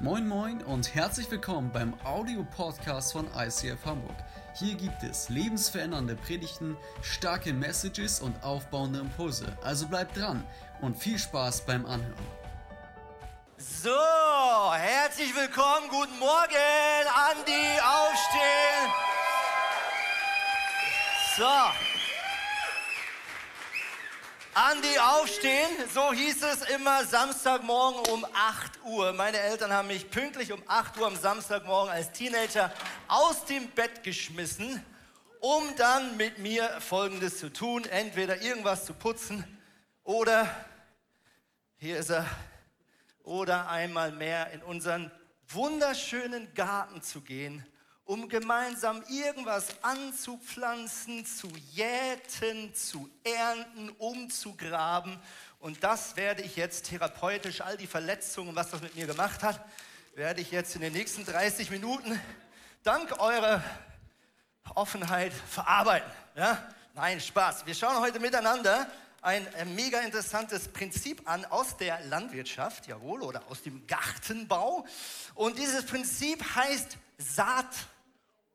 Moin Moin und herzlich willkommen beim Audio-Podcast von ICF Hamburg. Hier gibt es lebensverändernde Predigten, starke Messages und aufbauende Impulse. Also bleibt dran und viel Spaß beim Anhören. So, herzlich willkommen, guten Morgen, Andi, aufstehen. So. Andi, aufstehen, so hieß es immer Samstagmorgen um 8 Uhr. Meine Eltern haben mich pünktlich um 8 Uhr am Samstagmorgen als Teenager aus dem Bett geschmissen, um dann mit mir Folgendes zu tun. Entweder irgendwas zu putzen oder, hier ist er, oder einmal mehr in unseren wunderschönen Garten zu gehen um gemeinsam irgendwas anzupflanzen, zu jäten, zu ernten, umzugraben. Und das werde ich jetzt therapeutisch, all die Verletzungen, was das mit mir gemacht hat, werde ich jetzt in den nächsten 30 Minuten dank eurer Offenheit verarbeiten. Ja? Nein, Spaß. Wir schauen heute miteinander ein äh, mega interessantes Prinzip an aus der Landwirtschaft, jawohl, oder aus dem Gartenbau. Und dieses Prinzip heißt Saat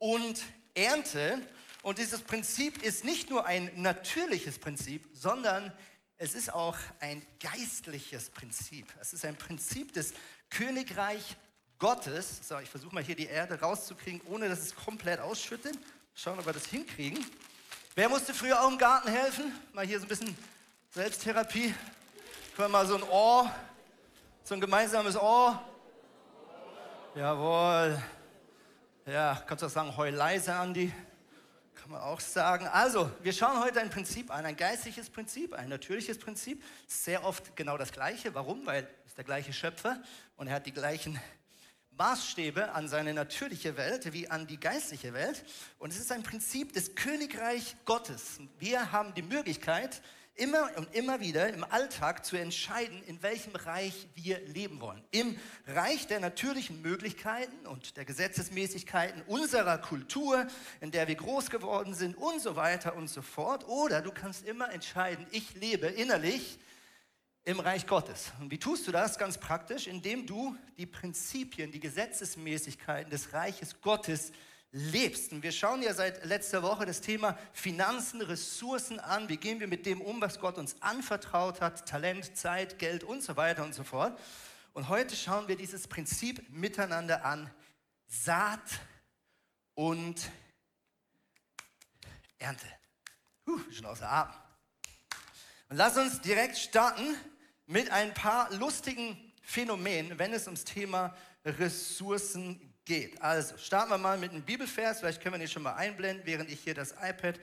und Ernte. Und dieses Prinzip ist nicht nur ein natürliches Prinzip, sondern es ist auch ein geistliches Prinzip. Es ist ein Prinzip des Königreich Gottes. So, ich versuche mal hier die Erde rauszukriegen, ohne dass es komplett ausschüttet. Schauen, ob wir das hinkriegen. Wer musste früher auch im Garten helfen? Mal hier so ein bisschen Selbsttherapie. Können wir mal so ein Ohr, so ein gemeinsames Ohr. Jawohl. Ja, kannst du auch sagen, heul leise, Andi? Kann man auch sagen. Also, wir schauen heute ein Prinzip an, ein geistliches Prinzip, ein natürliches Prinzip. Sehr oft genau das Gleiche. Warum? Weil ist der gleiche Schöpfer und er hat die gleichen Maßstäbe an seine natürliche Welt wie an die geistliche Welt. Und es ist ein Prinzip des Königreich Gottes. Wir haben die Möglichkeit, immer und immer wieder im Alltag zu entscheiden, in welchem Reich wir leben wollen. Im Reich der natürlichen Möglichkeiten und der Gesetzesmäßigkeiten unserer Kultur, in der wir groß geworden sind und so weiter und so fort. Oder du kannst immer entscheiden, ich lebe innerlich im Reich Gottes. Und wie tust du das? Ganz praktisch, indem du die Prinzipien, die Gesetzesmäßigkeiten des Reiches Gottes lebst. Und wir schauen ja seit letzter Woche das Thema Finanzen, Ressourcen an. Wie gehen wir mit dem um, was Gott uns anvertraut hat? Talent, Zeit, Geld und so weiter und so fort. Und heute schauen wir dieses Prinzip miteinander an. Saat und Ernte. Puh, schon außer Atem. Und lass uns direkt starten mit ein paar lustigen Phänomenen, wenn es ums Thema Ressourcen geht. Also starten wir mal mit einem Bibelvers. Vielleicht können wir den schon mal einblenden, während ich hier das iPad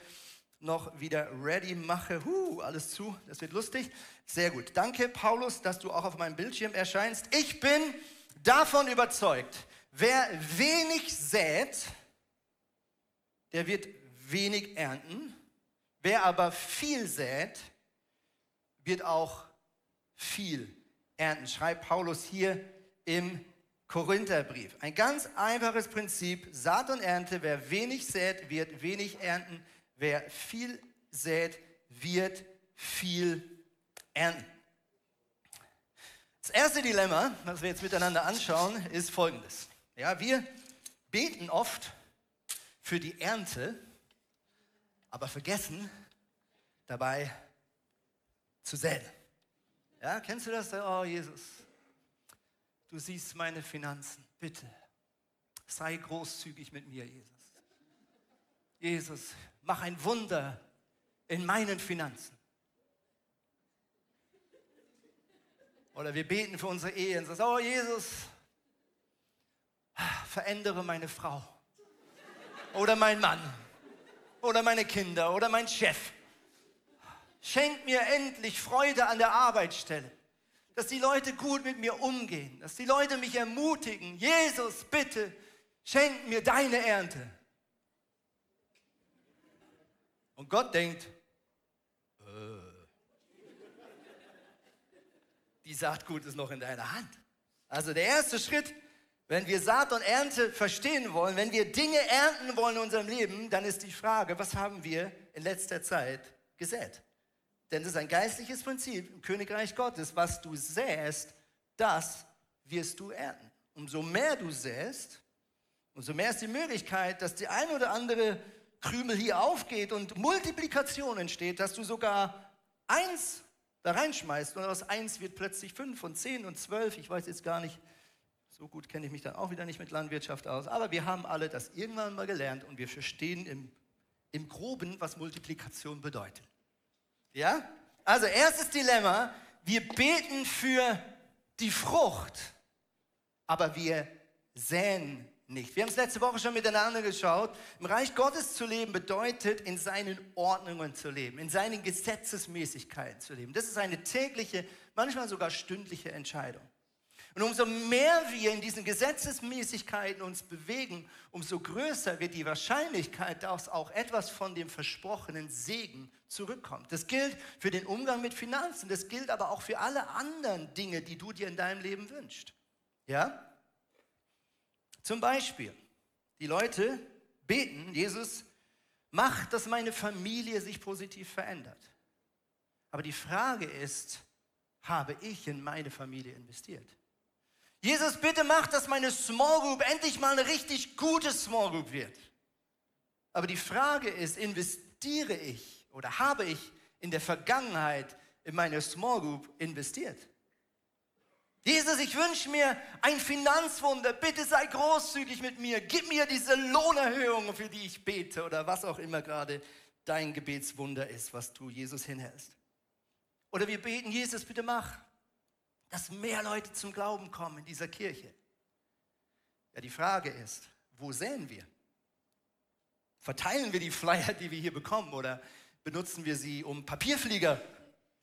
noch wieder ready mache. Huh, alles zu, das wird lustig. Sehr gut. Danke, Paulus, dass du auch auf meinem Bildschirm erscheinst. Ich bin davon überzeugt, wer wenig sät, der wird wenig ernten. Wer aber viel sät, wird auch viel ernten. Schreibt Paulus hier im Korintherbrief. Ein ganz einfaches Prinzip, Saat und Ernte. Wer wenig sät, wird wenig ernten. Wer viel sät, wird viel ernten. Das erste Dilemma, was wir jetzt miteinander anschauen, ist folgendes. Ja, wir beten oft für die Ernte, aber vergessen dabei zu säen. Ja, kennst du das? Oh, Jesus, du siehst meine Finanzen. Bitte, sei großzügig mit mir, Jesus. Jesus, mach ein Wunder in meinen Finanzen. Oder wir beten für unsere Ehe und sagen, oh Jesus, verändere meine Frau oder mein Mann oder meine Kinder oder mein Chef. Schenk mir endlich Freude an der Arbeitsstelle dass die Leute gut mit mir umgehen, dass die Leute mich ermutigen. Jesus, bitte, schenk mir deine Ernte. Und Gott denkt, äh, die Saatgut ist noch in deiner Hand. Also der erste Schritt, wenn wir Saat und Ernte verstehen wollen, wenn wir Dinge ernten wollen in unserem Leben, dann ist die Frage, was haben wir in letzter Zeit gesät? Denn es ist ein geistliches Prinzip im Königreich Gottes. Was du säst, das wirst du ernten. umso mehr du säst, umso mehr ist die Möglichkeit, dass die ein oder andere Krümel hier aufgeht und Multiplikation entsteht, dass du sogar eins da reinschmeißt und aus eins wird plötzlich fünf und zehn und zwölf. Ich weiß jetzt gar nicht, so gut kenne ich mich dann auch wieder nicht mit Landwirtschaft aus, aber wir haben alle das irgendwann mal gelernt und wir verstehen im, im Groben, was Multiplikation bedeutet. Ja? Also erstes Dilemma, wir beten für die Frucht, aber wir säen nicht. Wir haben es letzte Woche schon miteinander geschaut. Im Reich Gottes zu leben bedeutet, in seinen Ordnungen zu leben, in seinen Gesetzesmäßigkeiten zu leben. Das ist eine tägliche, manchmal sogar stündliche Entscheidung. Und umso mehr wir in diesen Gesetzesmäßigkeiten uns bewegen, umso größer wird die Wahrscheinlichkeit, dass auch etwas von dem versprochenen Segen zurückkommt. Das gilt für den Umgang mit Finanzen, das gilt aber auch für alle anderen Dinge, die du dir in deinem Leben wünschst. Ja? Zum Beispiel, die Leute beten, Jesus, mach, dass meine Familie sich positiv verändert. Aber die Frage ist, habe ich in meine Familie investiert? Jesus, bitte mach, dass meine Small Group endlich mal eine richtig gute Small Group wird. Aber die Frage ist, investiere ich oder habe ich in der Vergangenheit in meine Small Group investiert? Jesus, ich wünsche mir ein Finanzwunder. Bitte sei großzügig mit mir. Gib mir diese Lohnerhöhung, für die ich bete oder was auch immer gerade dein Gebetswunder ist, was du Jesus hinhältst. Oder wir beten, Jesus, bitte mach, dass mehr Leute zum Glauben kommen in dieser Kirche. Ja, die Frage ist, wo säen wir? Verteilen wir die Flyer, die wir hier bekommen, oder benutzen wir sie, um Papierflieger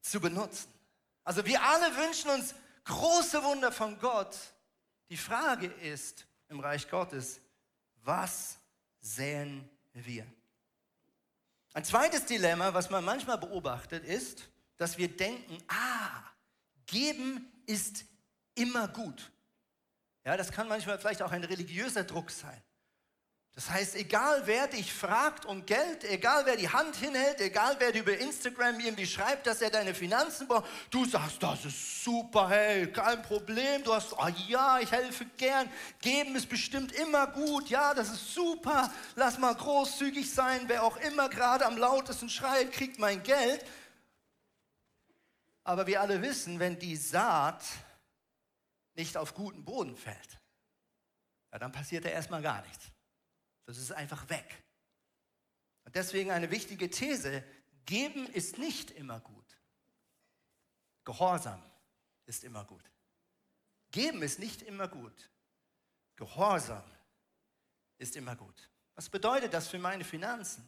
zu benutzen? Also wir alle wünschen uns große Wunder von Gott. Die Frage ist im Reich Gottes, was säen wir? Ein zweites Dilemma, was man manchmal beobachtet, ist, dass wir denken, ah, geben ist immer gut. Ja, das kann manchmal vielleicht auch ein religiöser Druck sein. Das heißt, egal wer dich fragt um Geld, egal wer die Hand hinhält, egal wer dir über Instagram irgendwie schreibt, dass er deine Finanzen braucht, du sagst, das ist super, hey, kein Problem, du hast, oh ja, ich helfe gern, geben ist bestimmt immer gut, ja, das ist super, lass mal großzügig sein, wer auch immer gerade am lautesten schreit, kriegt mein Geld. Aber wir alle wissen, wenn die Saat nicht auf guten Boden fällt, ja, dann passiert da erstmal gar nichts. Das ist einfach weg. Und deswegen eine wichtige These, geben ist nicht immer gut. Gehorsam ist immer gut. Geben ist nicht immer gut. Gehorsam ist immer gut. Was bedeutet das für meine Finanzen?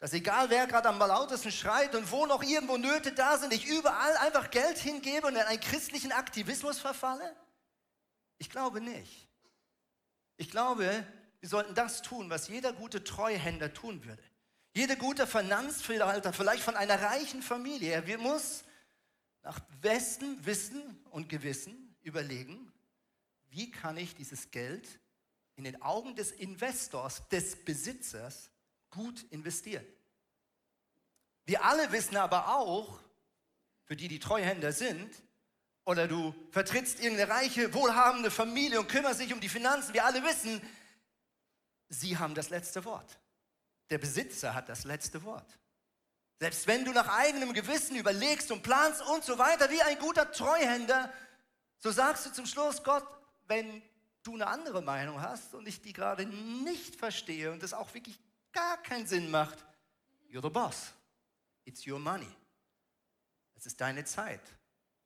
Dass egal wer gerade am lautesten schreit und wo noch irgendwo Nöte da sind, ich überall einfach Geld hingebe und in einen christlichen Aktivismus verfalle? Ich glaube nicht. Ich glaube, wir sollten das tun, was jeder gute Treuhänder tun würde. Jeder gute Finanzverwalter, vielleicht von einer reichen Familie, er muss nach bestem Wissen und Gewissen überlegen, wie kann ich dieses Geld in den Augen des Investors, des Besitzers gut investieren. Wir alle wissen aber auch, für die die Treuhänder sind, oder du vertrittst irgendeine reiche, wohlhabende Familie und kümmerst dich um die Finanzen, wir alle wissen, sie haben das letzte Wort. Der Besitzer hat das letzte Wort. Selbst wenn du nach eigenem Gewissen überlegst und planst und so weiter, wie ein guter Treuhänder, so sagst du zum Schluss, Gott, wenn du eine andere Meinung hast und ich die gerade nicht verstehe und es auch wirklich gar keinen Sinn macht, you're the boss. It's your money. Es ist deine Zeit.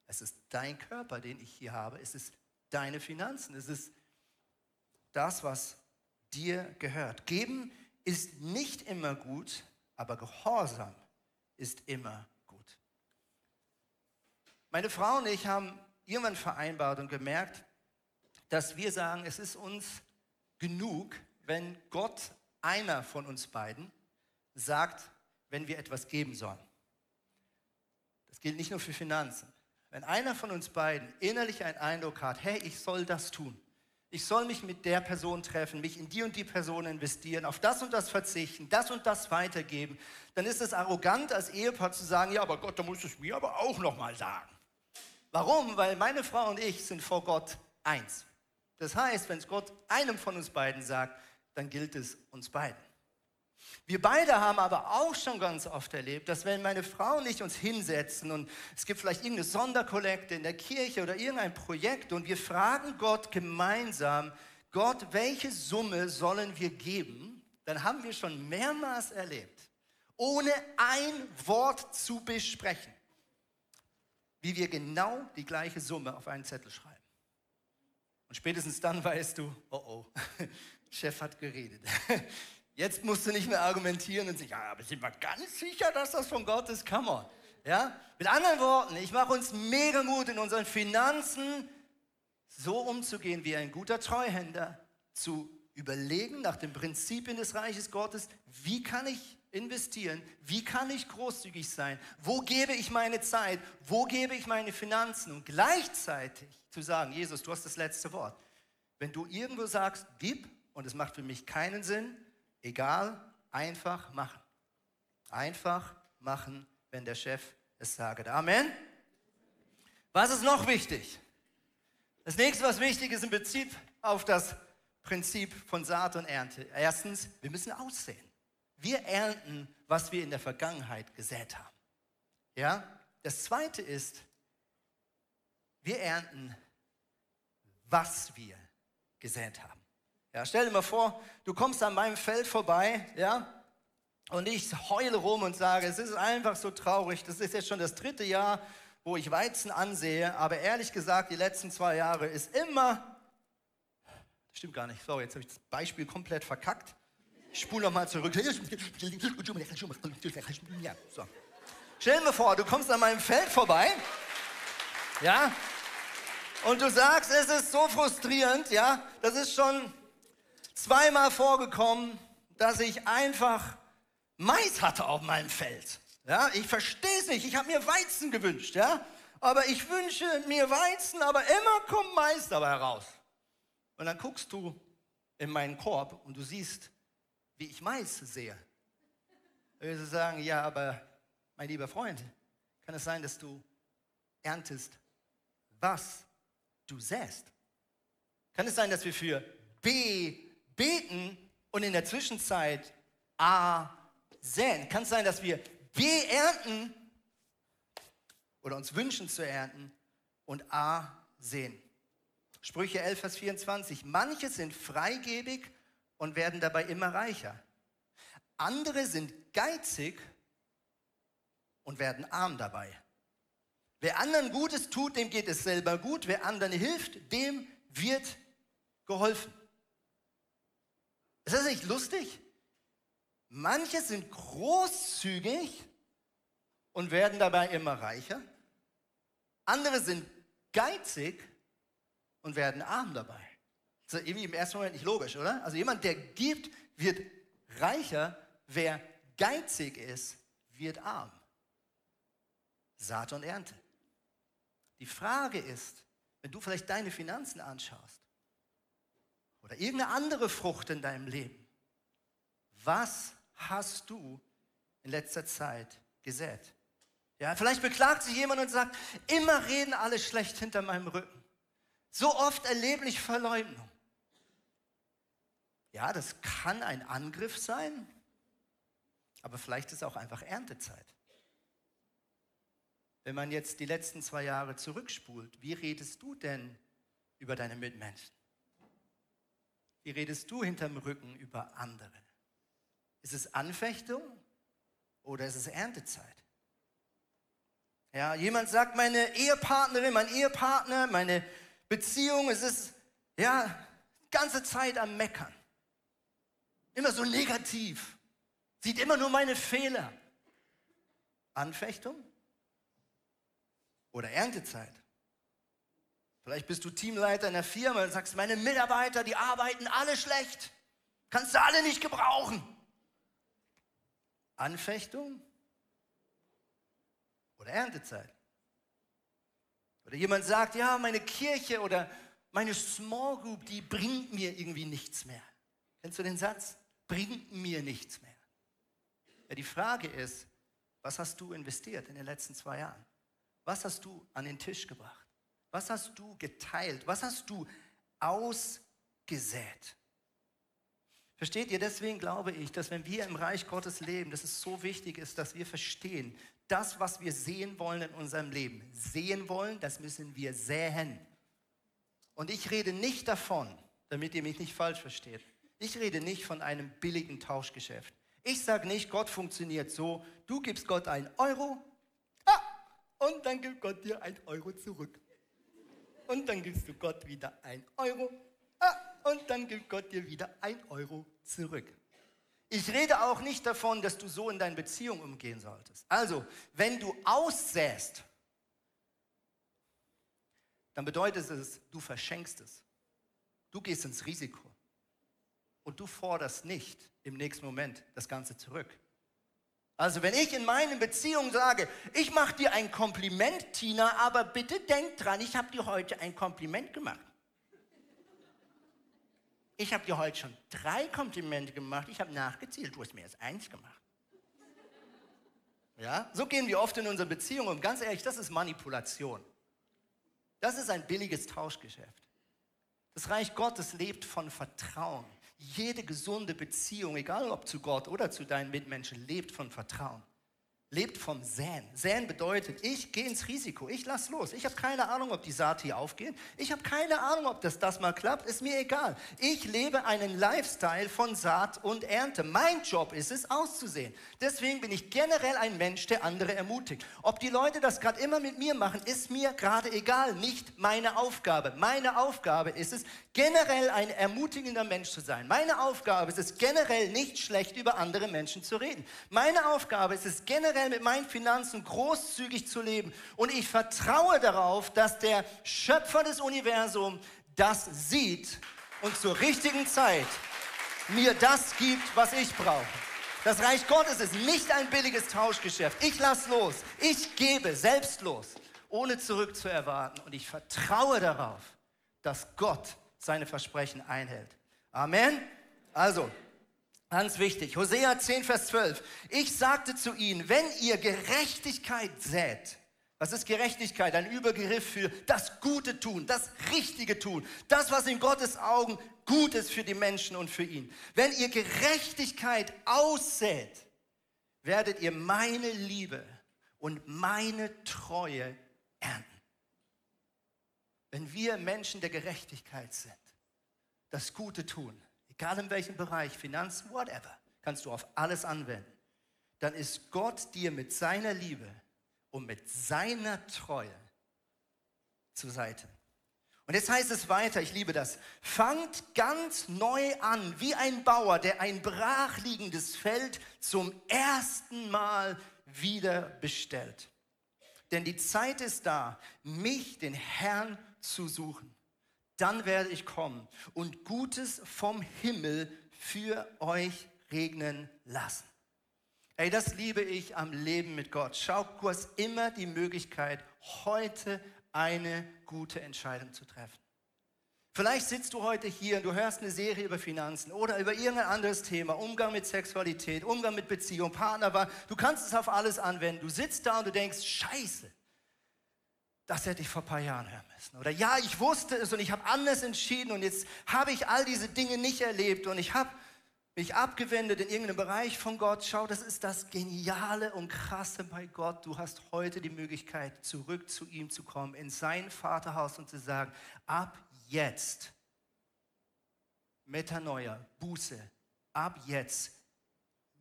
Es ist dein Körper, den ich hier habe. Es ist deine Finanzen. Es ist das, was dir gehört. Geben ist nicht immer gut, aber Gehorsam ist immer gut. Meine Frau und ich haben irgendwann vereinbart und gemerkt, dass wir sagen, es ist uns genug, wenn Gott einer von uns beiden sagt, wenn wir etwas geben sollen. Das gilt nicht nur für Finanzen. Wenn einer von uns beiden innerlich einen Eindruck hat, hey, ich soll das tun, ich soll mich mit der Person treffen, mich in die und die Person investieren, auf das und das verzichten, das und das weitergeben, dann ist es arrogant als Ehepaar zu sagen, ja, aber Gott, da muss es mir aber auch noch mal sagen. Warum? Weil meine Frau und ich sind vor Gott eins. Das heißt, wenn es Gott einem von uns beiden sagt, dann gilt es uns beiden. Wir beide haben aber auch schon ganz oft erlebt, dass wenn meine Frau und ich uns hinsetzen und es gibt vielleicht irgendeine Sonderkollekte in der Kirche oder irgendein Projekt und wir fragen Gott gemeinsam, Gott, welche Summe sollen wir geben? Dann haben wir schon mehrmals erlebt, ohne ein Wort zu besprechen, wie wir genau die gleiche Summe auf einen Zettel schreiben. Und spätestens dann weißt du, oh oh, Chef hat geredet. Jetzt musst du nicht mehr argumentieren und sagen, ja, aber sind wir ganz sicher, dass das von Gott ist? Come on. Ja? Mit anderen Worten, ich mache uns mega Mut in unseren Finanzen so umzugehen wie ein guter Treuhänder, zu überlegen nach den Prinzipien des Reiches Gottes, wie kann ich investieren, wie kann ich großzügig sein, wo gebe ich meine Zeit, wo gebe ich meine Finanzen und gleichzeitig zu sagen, Jesus, du hast das letzte Wort. Wenn du irgendwo sagst, gib, und es macht für mich keinen Sinn, Egal, einfach machen. Einfach machen, wenn der Chef es sagt. Amen. Was ist noch wichtig? Das nächste, was wichtig ist in Bezug auf das Prinzip von Saat und Ernte. Erstens, wir müssen aussehen. Wir ernten, was wir in der Vergangenheit gesät haben. Ja? Das zweite ist, wir ernten, was wir gesät haben. Ja, stell dir mal vor, du kommst an meinem Feld vorbei, ja, und ich heule rum und sage, es ist einfach so traurig. Das ist jetzt schon das dritte Jahr, wo ich Weizen ansehe, aber ehrlich gesagt, die letzten zwei Jahre ist immer, das stimmt gar nicht, sorry, jetzt habe ich das Beispiel komplett verkackt. Ich spule nochmal zurück. So. Stell dir mal vor, du kommst an meinem Feld vorbei, ja, und du sagst, es ist so frustrierend, ja, das ist schon zweimal vorgekommen, dass ich einfach Mais hatte auf meinem Feld. Ja, ich verstehe es nicht. Ich habe mir Weizen gewünscht, ja. Aber ich wünsche mir Weizen, aber immer kommt Mais dabei heraus. Und dann guckst du in meinen Korb und du siehst, wie ich Mais sehe. Wirst du sagen, ja, aber mein lieber Freund, kann es sein, dass du erntest, was du säst? Kann es sein, dass wir für B beten und in der Zwischenzeit A säen. Kann es sein, dass wir B ernten oder uns wünschen zu ernten und A sehen. Sprüche 11, Vers 24. Manche sind freigebig und werden dabei immer reicher. Andere sind geizig und werden arm dabei. Wer anderen Gutes tut, dem geht es selber gut. Wer anderen hilft, dem wird geholfen. Ist das nicht lustig? Manche sind großzügig und werden dabei immer reicher. Andere sind geizig und werden arm dabei. Das ist irgendwie im ersten Moment nicht logisch, oder? Also jemand, der gibt, wird reicher. Wer geizig ist, wird arm. Saat und Ernte. Die Frage ist, wenn du vielleicht deine Finanzen anschaust, oder irgendeine andere Frucht in deinem Leben. Was hast du in letzter Zeit gesät? Ja, vielleicht beklagt sich jemand und sagt, immer reden alle schlecht hinter meinem Rücken. So oft erlebe ich Verleumdung. Ja, das kann ein Angriff sein, aber vielleicht ist auch einfach Erntezeit. Wenn man jetzt die letzten zwei Jahre zurückspult, wie redest du denn über deine Mitmenschen? Wie redest du hinterm Rücken über andere? Ist es Anfechtung oder ist es Erntezeit? Ja, jemand sagt, meine Ehepartnerin, mein Ehepartner, meine Beziehung, es ist, ja, ganze Zeit am Meckern. Immer so negativ. Sieht immer nur meine Fehler. Anfechtung oder Erntezeit? Vielleicht bist du Teamleiter in der Firma und sagst, meine Mitarbeiter, die arbeiten alle schlecht. Kannst du alle nicht gebrauchen. Anfechtung oder Erntezeit. Oder jemand sagt, ja, meine Kirche oder meine Small Group, die bringt mir irgendwie nichts mehr. Kennst du den Satz? Bringt mir nichts mehr. Ja, die Frage ist, was hast du investiert in den letzten zwei Jahren? Was hast du an den Tisch gebracht? Was hast du geteilt? Was hast du ausgesät. Versteht ihr? Deswegen glaube ich, dass wenn wir im Reich Gottes leben, dass es so wichtig ist, dass wir verstehen, das, was wir sehen wollen in unserem Leben, sehen wollen, das müssen wir säen. Und ich rede nicht davon, damit ihr mich nicht falsch versteht, ich rede nicht von einem billigen Tauschgeschäft. Ich sage nicht, Gott funktioniert so, du gibst Gott einen Euro ah, und dann gibt Gott dir einen Euro zurück. Und dann gibst du Gott wieder einen Euro ah, und dann gibt Gott dir wieder einen Euro zurück. Ich rede auch nicht davon, dass du so in deinen Beziehungen umgehen solltest. Also, wenn du aussäst, dann bedeutet es, du verschenkst es. Du gehst ins Risiko. Und du forderst nicht im nächsten Moment das Ganze zurück. Also wenn ich in meinen Beziehungen sage, ich mache dir ein Kompliment, Tina, aber bitte denk dran, ich habe dir heute ein Kompliment gemacht. Ich habe dir heute schon drei Komplimente gemacht, ich habe nachgezählt, du hast mir erst eins gemacht. Ja, so gehen wir oft in unseren Beziehungen um. Ganz ehrlich, das ist Manipulation. Das ist ein billiges Tauschgeschäft. Das Reich Gottes lebt von Vertrauen. Jede gesunde Beziehung, egal ob zu Gott oder zu deinen Mitmenschen, lebt von Vertrauen lebt vom Säen. Säen bedeutet, ich gehe ins Risiko, ich lass los. Ich habe keine Ahnung, ob die Saat hier aufgeht. Ich habe keine Ahnung, ob das das mal klappt. Ist mir egal. Ich lebe einen Lifestyle von Saat und Ernte. Mein Job ist es, auszusehen. Deswegen bin ich generell ein Mensch, der andere ermutigt. Ob die Leute das gerade immer mit mir machen, ist mir gerade egal. Nicht meine Aufgabe. Meine Aufgabe ist es, generell ein ermutigender Mensch zu sein. Meine Aufgabe ist es, generell nicht schlecht über andere Menschen zu reden. Meine Aufgabe ist es, generell generell mit meinen Finanzen großzügig zu leben. Und ich vertraue darauf, dass der Schöpfer des Universums das sieht und zur richtigen Zeit mir das gibt, was ich brauche. Das Reich Gottes ist nicht ein billiges Tauschgeschäft. Ich lasse los. Ich gebe selbstlos, ohne zurückzuerwarten. Und ich vertraue darauf, dass Gott seine Versprechen einhält. Amen. Also, Ganz wichtig. Hosea 10, Vers 12. Ich sagte zu ihnen, wenn ihr Gerechtigkeit sät, was ist Gerechtigkeit? Ein Übergriff für das Gute tun, das Richtige tun, das, was in Gottes Augen gut ist für die Menschen und für ihn. Wenn ihr Gerechtigkeit aussät, werdet ihr meine Liebe und meine Treue ernten. Wenn wir Menschen der Gerechtigkeit sind, das Gute tun, egal in welchem Bereich, Finanzen, whatever, kannst du auf alles anwenden, dann ist Gott dir mit seiner Liebe und mit seiner Treue zur Seite. Und jetzt heißt es weiter, ich liebe das, fangt ganz neu an, wie ein Bauer, der ein brachliegendes Feld zum ersten Mal wieder bestellt. Denn die Zeit ist da, mich, den Herrn, zu suchen dann werde ich kommen und Gutes vom Himmel für euch regnen lassen. Ey, das liebe ich am Leben mit Gott. Schau, du hast immer die Möglichkeit, heute eine gute Entscheidung zu treffen. Vielleicht sitzt du heute hier und du hörst eine Serie über Finanzen oder über irgendein anderes Thema, Umgang mit Sexualität, Umgang mit Beziehung, Partnerwahl. Du kannst es auf alles anwenden. Du sitzt da und du denkst, scheiße, das hätte ich vor ein paar Jahren hören müssen. Oder ja, ich wusste es und ich habe anders entschieden und jetzt habe ich all diese Dinge nicht erlebt und ich habe mich abgewendet in irgendeinem Bereich von Gott. Schau, das ist das Geniale und Krasse bei Gott. Du hast heute die Möglichkeit, zurück zu ihm zu kommen, in sein Vaterhaus und zu sagen, ab jetzt, Metanoia, Buße, ab jetzt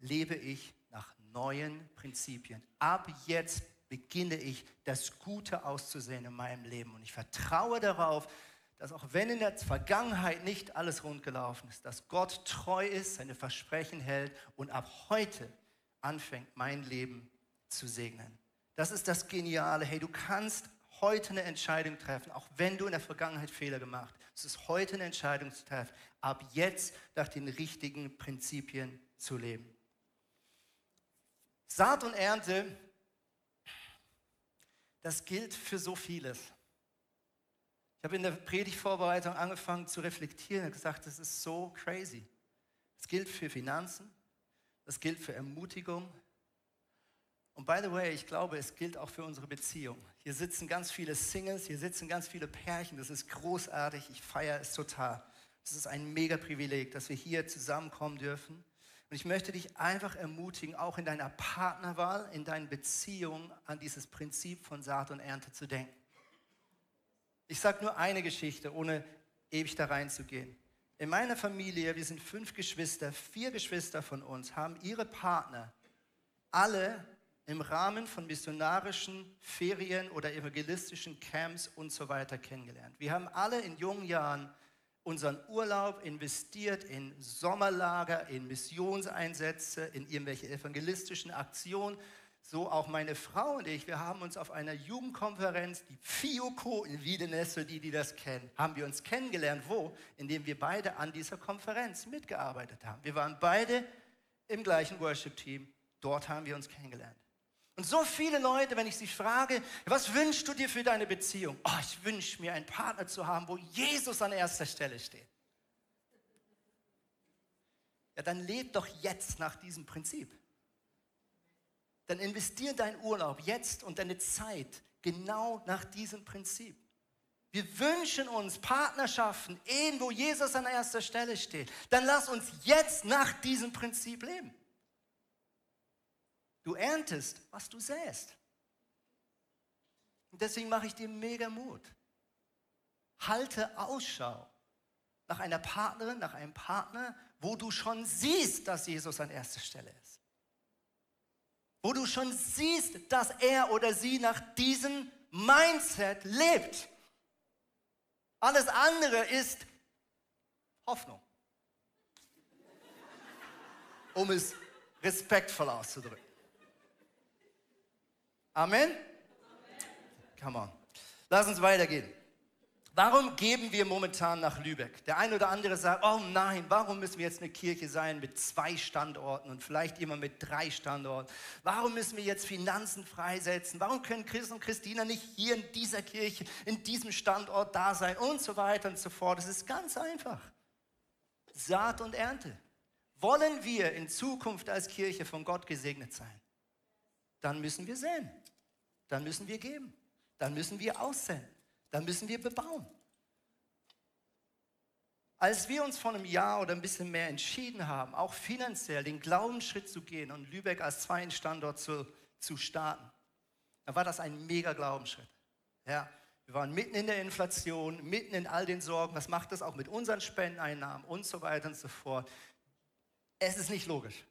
lebe ich nach neuen Prinzipien. Ab jetzt beginne ich, das Gute auszusehen in meinem Leben. Und ich vertraue darauf, dass auch wenn in der Vergangenheit nicht alles rund gelaufen ist, dass Gott treu ist, seine Versprechen hält und ab heute anfängt, mein Leben zu segnen. Das ist das Geniale. Hey, du kannst heute eine Entscheidung treffen, auch wenn du in der Vergangenheit Fehler gemacht hast. Es ist heute eine Entscheidung zu treffen, ab jetzt nach den richtigen Prinzipien zu leben. Saat und Ernte das gilt für so vieles. Ich habe in der Predigtvorbereitung angefangen zu reflektieren und gesagt, das ist so crazy. Es gilt für Finanzen, das gilt für Ermutigung. Und by the way, ich glaube, es gilt auch für unsere Beziehung. Hier sitzen ganz viele Singles, hier sitzen ganz viele Pärchen. Das ist großartig. Ich feiere es total. Es ist ein mega Privileg, dass wir hier zusammenkommen dürfen. Und ich möchte dich einfach ermutigen, auch in deiner Partnerwahl, in deinen Beziehungen an dieses Prinzip von Saat und Ernte zu denken. Ich sage nur eine Geschichte, ohne ewig da reinzugehen. In meiner Familie, wir sind fünf Geschwister, vier Geschwister von uns haben ihre Partner alle im Rahmen von missionarischen Ferien oder evangelistischen Camps und so weiter kennengelernt. Wir haben alle in jungen Jahren unseren Urlaub investiert in Sommerlager, in Missionseinsätze, in irgendwelche evangelistischen Aktionen. So auch meine Frau und ich, wir haben uns auf einer Jugendkonferenz, die FIOCO in Wiedenesse, die, die das kennen, haben wir uns kennengelernt. Wo? Indem wir beide an dieser Konferenz mitgearbeitet haben. Wir waren beide im gleichen Worship-Team. Dort haben wir uns kennengelernt. Und so viele Leute, wenn ich sie frage, was wünschst du dir für deine Beziehung? Oh, ich wünsche mir einen Partner zu haben, wo Jesus an erster Stelle steht. Ja, dann leb doch jetzt nach diesem Prinzip. Dann investier deinen Urlaub jetzt und deine Zeit genau nach diesem Prinzip. Wir wünschen uns Partnerschaften, Ehen, wo Jesus an erster Stelle steht. Dann lass uns jetzt nach diesem Prinzip leben. Du erntest, was du säst. Und deswegen mache ich dir mega Mut. Halte Ausschau nach einer Partnerin, nach einem Partner, wo du schon siehst, dass Jesus an erster Stelle ist. Wo du schon siehst, dass er oder sie nach diesem Mindset lebt. Alles andere ist Hoffnung. Um es respektvoll auszudrücken. Amen? Come on. Lass uns weitergehen. Warum geben wir momentan nach Lübeck? Der eine oder andere sagt, oh nein, warum müssen wir jetzt eine Kirche sein mit zwei Standorten und vielleicht immer mit drei Standorten? Warum müssen wir jetzt Finanzen freisetzen? Warum können Chris und Christina nicht hier in dieser Kirche, in diesem Standort da sein und so weiter und so fort? Es ist ganz einfach. Saat und Ernte. Wollen wir in Zukunft als Kirche von Gott gesegnet sein? Dann müssen wir säen dann müssen wir geben. Dann müssen wir aussenden. Dann müssen wir bebauen. Als wir uns vor einem Jahr oder ein bisschen mehr entschieden haben, auch finanziell den Glaubensschritt zu gehen und Lübeck als zweiten Standort zu, zu starten, dann war das ein mega Glaubensschritt. Ja, wir waren mitten in der Inflation, mitten in all den Sorgen. Was macht das auch mit unseren Spendeneinnahmen und so weiter und so fort? Es ist nicht logisch.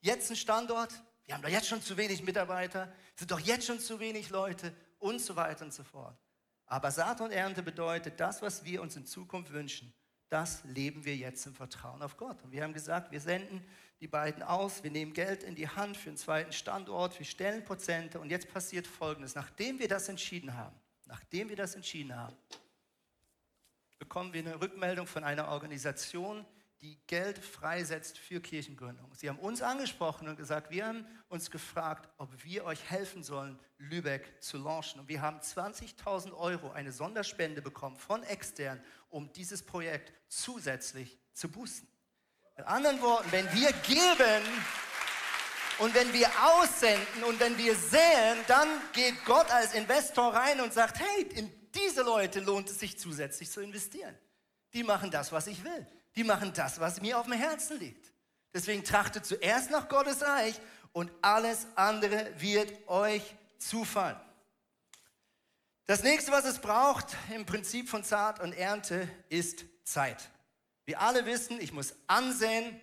Jetzt ein Standort, wir haben doch jetzt schon zu wenig Mitarbeiter, sind doch jetzt schon zu wenig Leute und so weiter und so fort. Aber Saat und Ernte bedeutet, das, was wir uns in Zukunft wünschen, das leben wir jetzt im Vertrauen auf Gott. Und wir haben gesagt, wir senden die beiden aus, wir nehmen Geld in die Hand für einen zweiten Standort, wir stellen Prozente und jetzt passiert Folgendes. Nachdem wir das entschieden haben, nachdem wir das entschieden haben, bekommen wir eine Rückmeldung von einer Organisation, die Geld freisetzt für Kirchengründung. Sie haben uns angesprochen und gesagt, wir haben uns gefragt, ob wir euch helfen sollen, Lübeck zu launchen. Und wir haben 20.000 Euro, eine Sonderspende bekommen von extern, um dieses Projekt zusätzlich zu boosten. Mit anderen Worten, wenn wir geben und wenn wir aussenden und wenn wir säen, dann geht Gott als Investor rein und sagt, hey, in diese Leute lohnt es sich zusätzlich zu investieren. Die machen das, was ich will die machen das, was mir auf dem Herzen liegt. Deswegen trachtet zuerst nach Gottes Reich und alles andere wird euch zufallen. Das nächste, was es braucht im Prinzip von Saat und Ernte, ist Zeit. Wir alle wissen, ich muss ansehen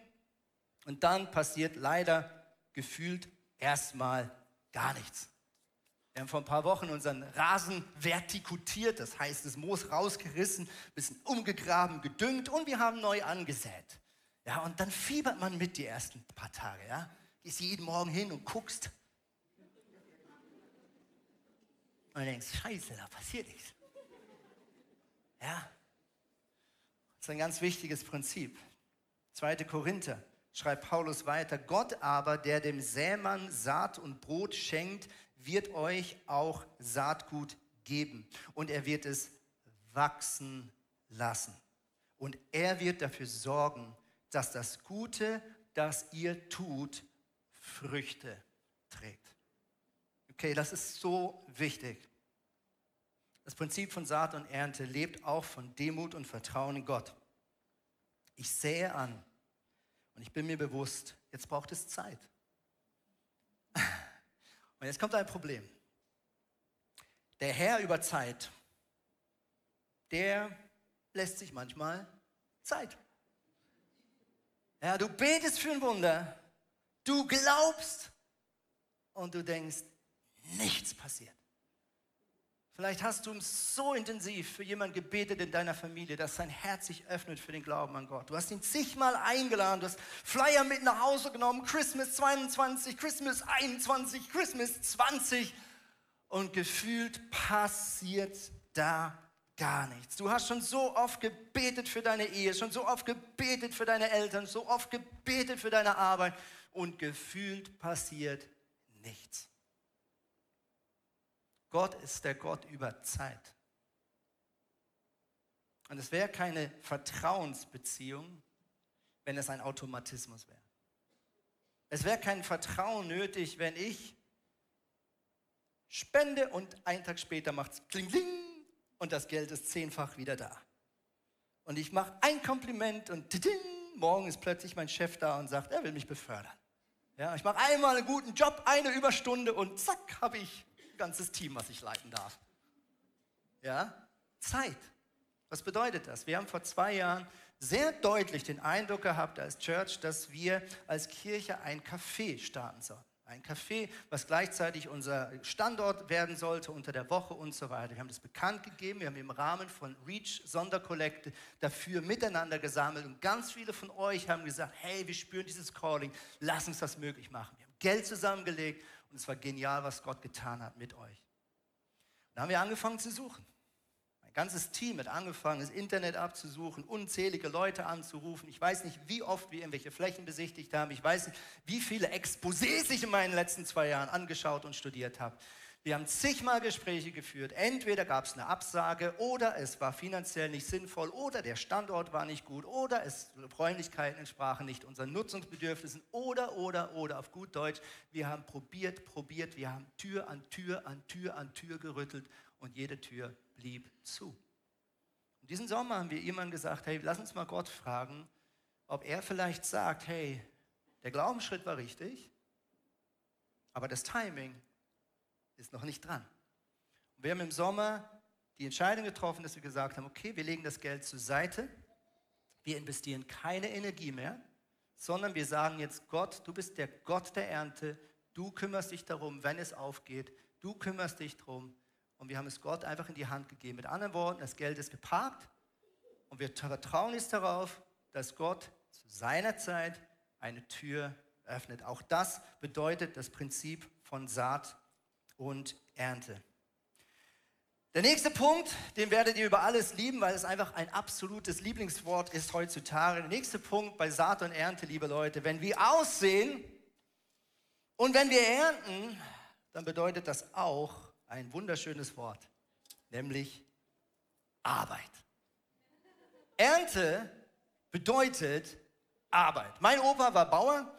und dann passiert leider gefühlt erstmal gar nichts. Wir haben vor ein paar Wochen unseren Rasen vertikutiert, das heißt das Moos rausgerissen, bisschen umgegraben, gedüngt und wir haben neu angesät. Ja, und dann fiebert man mit die ersten paar Tage. Ja? Gehst jeden Morgen hin und guckst. Und denkst, scheiße, da passiert nichts. Ja, das ist ein ganz wichtiges Prinzip. 2. Korinther schreibt Paulus weiter, Gott aber, der dem Sämann Saat und Brot schenkt, wird euch auch Saatgut geben und er wird es wachsen lassen. Und er wird dafür sorgen, dass das Gute, das ihr tut, Früchte trägt. Okay, das ist so wichtig. Das Prinzip von Saat und Ernte lebt auch von Demut und Vertrauen in Gott. Ich sähe an und ich bin mir bewusst, jetzt braucht es Zeit. Und jetzt kommt ein Problem. Der Herr über Zeit, der lässt sich manchmal Zeit. Ja, du betest für ein Wunder, du glaubst und du denkst, nichts passiert. Vielleicht hast du so intensiv für jemanden gebetet in deiner Familie, dass sein Herz sich öffnet für den Glauben an Gott. Du hast ihn zigmal eingeladen, du hast Flyer mit nach Hause genommen, Christmas 22, Christmas 21, Christmas 20 und gefühlt passiert da gar nichts. Du hast schon so oft gebetet für deine Ehe, schon so oft gebetet für deine Eltern, so oft gebetet für deine Arbeit und gefühlt passiert nichts. Gott ist der Gott über Zeit. Und es wäre keine Vertrauensbeziehung, wenn es ein Automatismus wäre. Es wäre kein Vertrauen nötig, wenn ich spende und einen Tag später macht es kling, kling und das Geld ist zehnfach wieder da. Und ich mache ein Kompliment und tiding, morgen ist plötzlich mein Chef da und sagt, er will mich befördern. Ja, ich mache einmal einen guten Job, eine Überstunde und zack, habe ich ganzes Team, was ich leiten darf. Ja? Zeit. Was bedeutet das? Wir haben vor zwei Jahren sehr deutlich den Eindruck gehabt als Church, dass wir als Kirche ein Café starten sollen. Ein Café, was gleichzeitig unser Standort werden sollte unter der Woche und so weiter. Wir haben das bekannt gegeben, wir haben im Rahmen von Reach Sonderkollekte dafür miteinander gesammelt und ganz viele von euch haben gesagt, hey, wir spüren dieses Calling, lass uns das möglich machen. Wir haben Geld zusammengelegt und es war genial, was Gott getan hat mit euch. Dann haben wir angefangen zu suchen. Ein ganzes Team hat angefangen, das Internet abzusuchen, unzählige Leute anzurufen. Ich weiß nicht, wie oft wir irgendwelche Flächen besichtigt haben. Ich weiß nicht, wie viele Exposés ich in meinen letzten zwei Jahren angeschaut und studiert habe. Wir haben zigmal Gespräche geführt. Entweder gab es eine Absage oder es war finanziell nicht sinnvoll oder der Standort war nicht gut oder es Räumlichkeiten entsprachen nicht unseren Nutzungsbedürfnissen oder, oder, oder auf gut Deutsch. Wir haben probiert, probiert, wir haben Tür an Tür an Tür an Tür gerüttelt und jede Tür blieb zu. Und diesen Sommer haben wir jemandem gesagt, hey, lass uns mal Gott fragen, ob er vielleicht sagt, hey, der Glaubensschritt war richtig, aber das Timing ist noch nicht dran. Und wir haben im Sommer die Entscheidung getroffen, dass wir gesagt haben, okay, wir legen das Geld zur Seite, wir investieren keine Energie mehr, sondern wir sagen jetzt, Gott, du bist der Gott der Ernte, du kümmerst dich darum, wenn es aufgeht, du kümmerst dich darum. Und wir haben es Gott einfach in die Hand gegeben. Mit anderen Worten, das Geld ist geparkt und wir vertrauen jetzt darauf, dass Gott zu seiner Zeit eine Tür öffnet. Auch das bedeutet das Prinzip von Saat und Ernte. Der nächste Punkt, den werdet ihr über alles lieben, weil es einfach ein absolutes Lieblingswort ist heutzutage. Der nächste Punkt bei Saat und Ernte, liebe Leute, wenn wir aussehen und wenn wir ernten, dann bedeutet das auch ein wunderschönes Wort, nämlich Arbeit. Ernte bedeutet Arbeit. Mein Opa war Bauer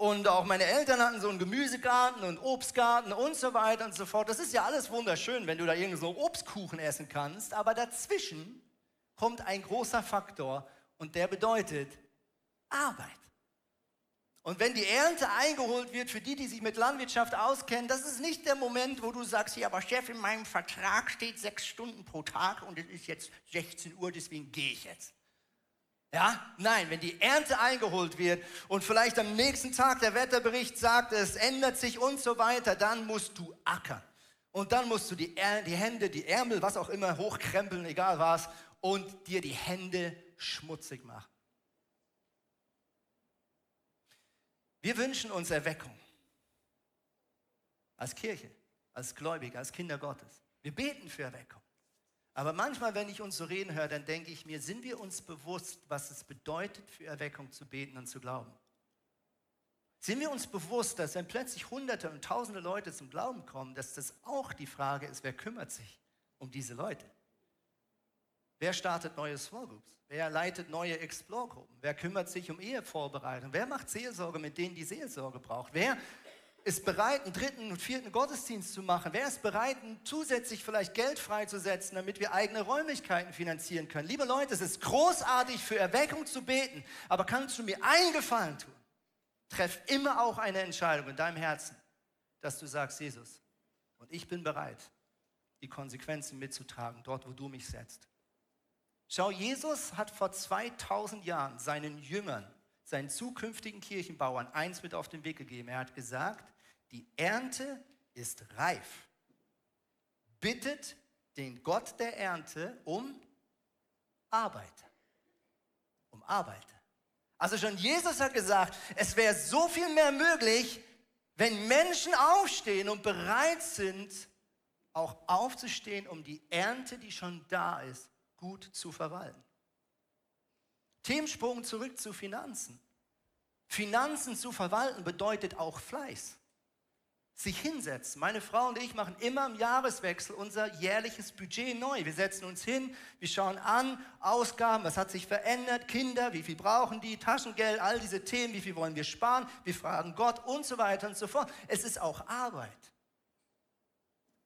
und auch meine Eltern hatten so einen Gemüsegarten und Obstgarten und so weiter und so fort. Das ist ja alles wunderschön, wenn du da irgendwie so Obstkuchen essen kannst. Aber dazwischen kommt ein großer Faktor und der bedeutet Arbeit. Und wenn die Ernte eingeholt wird, für die, die sich mit Landwirtschaft auskennen, das ist nicht der Moment, wo du sagst, ja, aber Chef, in meinem Vertrag steht sechs Stunden pro Tag und es ist jetzt 16 Uhr, deswegen gehe ich jetzt. Ja, nein, wenn die Ernte eingeholt wird und vielleicht am nächsten Tag der Wetterbericht sagt, es ändert sich und so weiter, dann musst du ackern. Und dann musst du die, die Hände, die Ärmel, was auch immer, hochkrempeln, egal was, und dir die Hände schmutzig machen. Wir wünschen uns Erweckung. Als Kirche, als Gläubige, als Kinder Gottes. Wir beten für Erweckung. Aber manchmal, wenn ich uns so reden höre, dann denke ich mir, sind wir uns bewusst, was es bedeutet, für Erweckung zu beten und zu glauben? Sind wir uns bewusst, dass wenn plötzlich hunderte und tausende Leute zum Glauben kommen, dass das auch die Frage ist, wer kümmert sich um diese Leute? Wer startet neue Small Groups? Wer leitet neue Explore-Gruppen? Wer kümmert sich um Ehevorbereitung? Wer macht Seelsorge mit denen, die Seelsorge braucht? Wer ist bereit, einen dritten und vierten Gottesdienst zu machen? Wer ist bereit, zusätzlich vielleicht Geld freizusetzen, damit wir eigene Räumlichkeiten finanzieren können? Liebe Leute, es ist großartig für Erweckung zu beten, aber kannst du mir einen Gefallen tun? Treff immer auch eine Entscheidung in deinem Herzen, dass du sagst, Jesus, und ich bin bereit, die Konsequenzen mitzutragen, dort, wo du mich setzt. Schau, Jesus hat vor 2000 Jahren seinen Jüngern seinen zukünftigen Kirchenbauern eins mit auf den Weg gegeben. Er hat gesagt, die Ernte ist reif. Bittet den Gott der Ernte um Arbeiter. Um Arbeiter. Also schon Jesus hat gesagt, es wäre so viel mehr möglich, wenn Menschen aufstehen und bereit sind, auch aufzustehen, um die Ernte, die schon da ist, gut zu verwalten. Themensprung zurück zu Finanzen. Finanzen zu verwalten bedeutet auch Fleiß. Sich hinsetzen. Meine Frau und ich machen immer im Jahreswechsel unser jährliches Budget neu. Wir setzen uns hin, wir schauen an, Ausgaben, was hat sich verändert, Kinder, wie viel brauchen die, Taschengeld, all diese Themen, wie viel wollen wir sparen, wir fragen Gott und so weiter und so fort. Es ist auch Arbeit.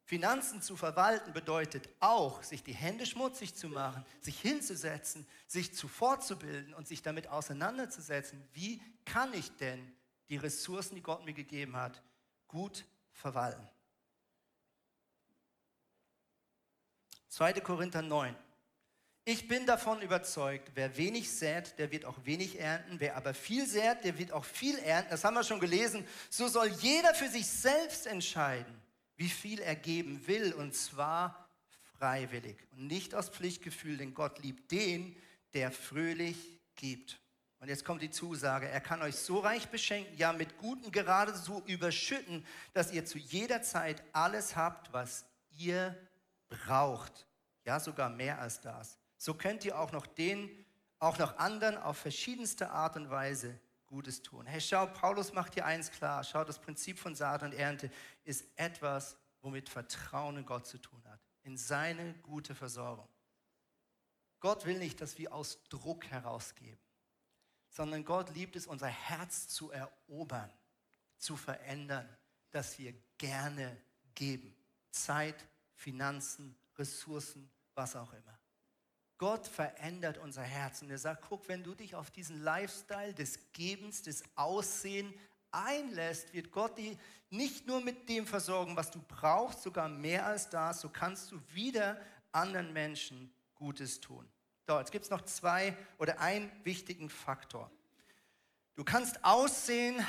Finanzen zu verwalten bedeutet auch, sich die Hände schmutzig zu machen, sich hinzusetzen, sich zu fortzubilden und sich damit auseinanderzusetzen, wie kann ich denn die Ressourcen, die Gott mir gegeben hat, gut verwalten. 2. Korinther 9. Ich bin davon überzeugt, wer wenig sät, der wird auch wenig ernten. Wer aber viel sät, der wird auch viel ernten. Das haben wir schon gelesen. So soll jeder für sich selbst entscheiden wie viel er geben will, und zwar freiwillig und nicht aus Pflichtgefühl, denn Gott liebt den, der fröhlich gibt. Und jetzt kommt die Zusage, er kann euch so reich beschenken, ja mit Guten gerade so überschütten, dass ihr zu jeder Zeit alles habt, was ihr braucht. Ja, sogar mehr als das. So könnt ihr auch noch den, auch noch anderen auf verschiedenste Art und Weise Gutes tun. Hey, schau, Paulus macht hier eins klar. Schau, das Prinzip von Saat und Ernte ist etwas, womit Vertrauen in Gott zu tun hat. In seine gute Versorgung. Gott will nicht, dass wir aus Druck herausgeben, sondern Gott liebt es, unser Herz zu erobern, zu verändern, dass wir gerne geben. Zeit, Finanzen, Ressourcen, was auch immer. Gott verändert unser Herz und er sagt, guck, wenn du dich auf diesen Lifestyle des Gebens, des Aussehen einlässt, wird Gott dich nicht nur mit dem versorgen, was du brauchst, sogar mehr als das, so kannst du wieder anderen Menschen Gutes tun. So, jetzt gibt es noch zwei oder einen wichtigen Faktor. Du kannst aussehen,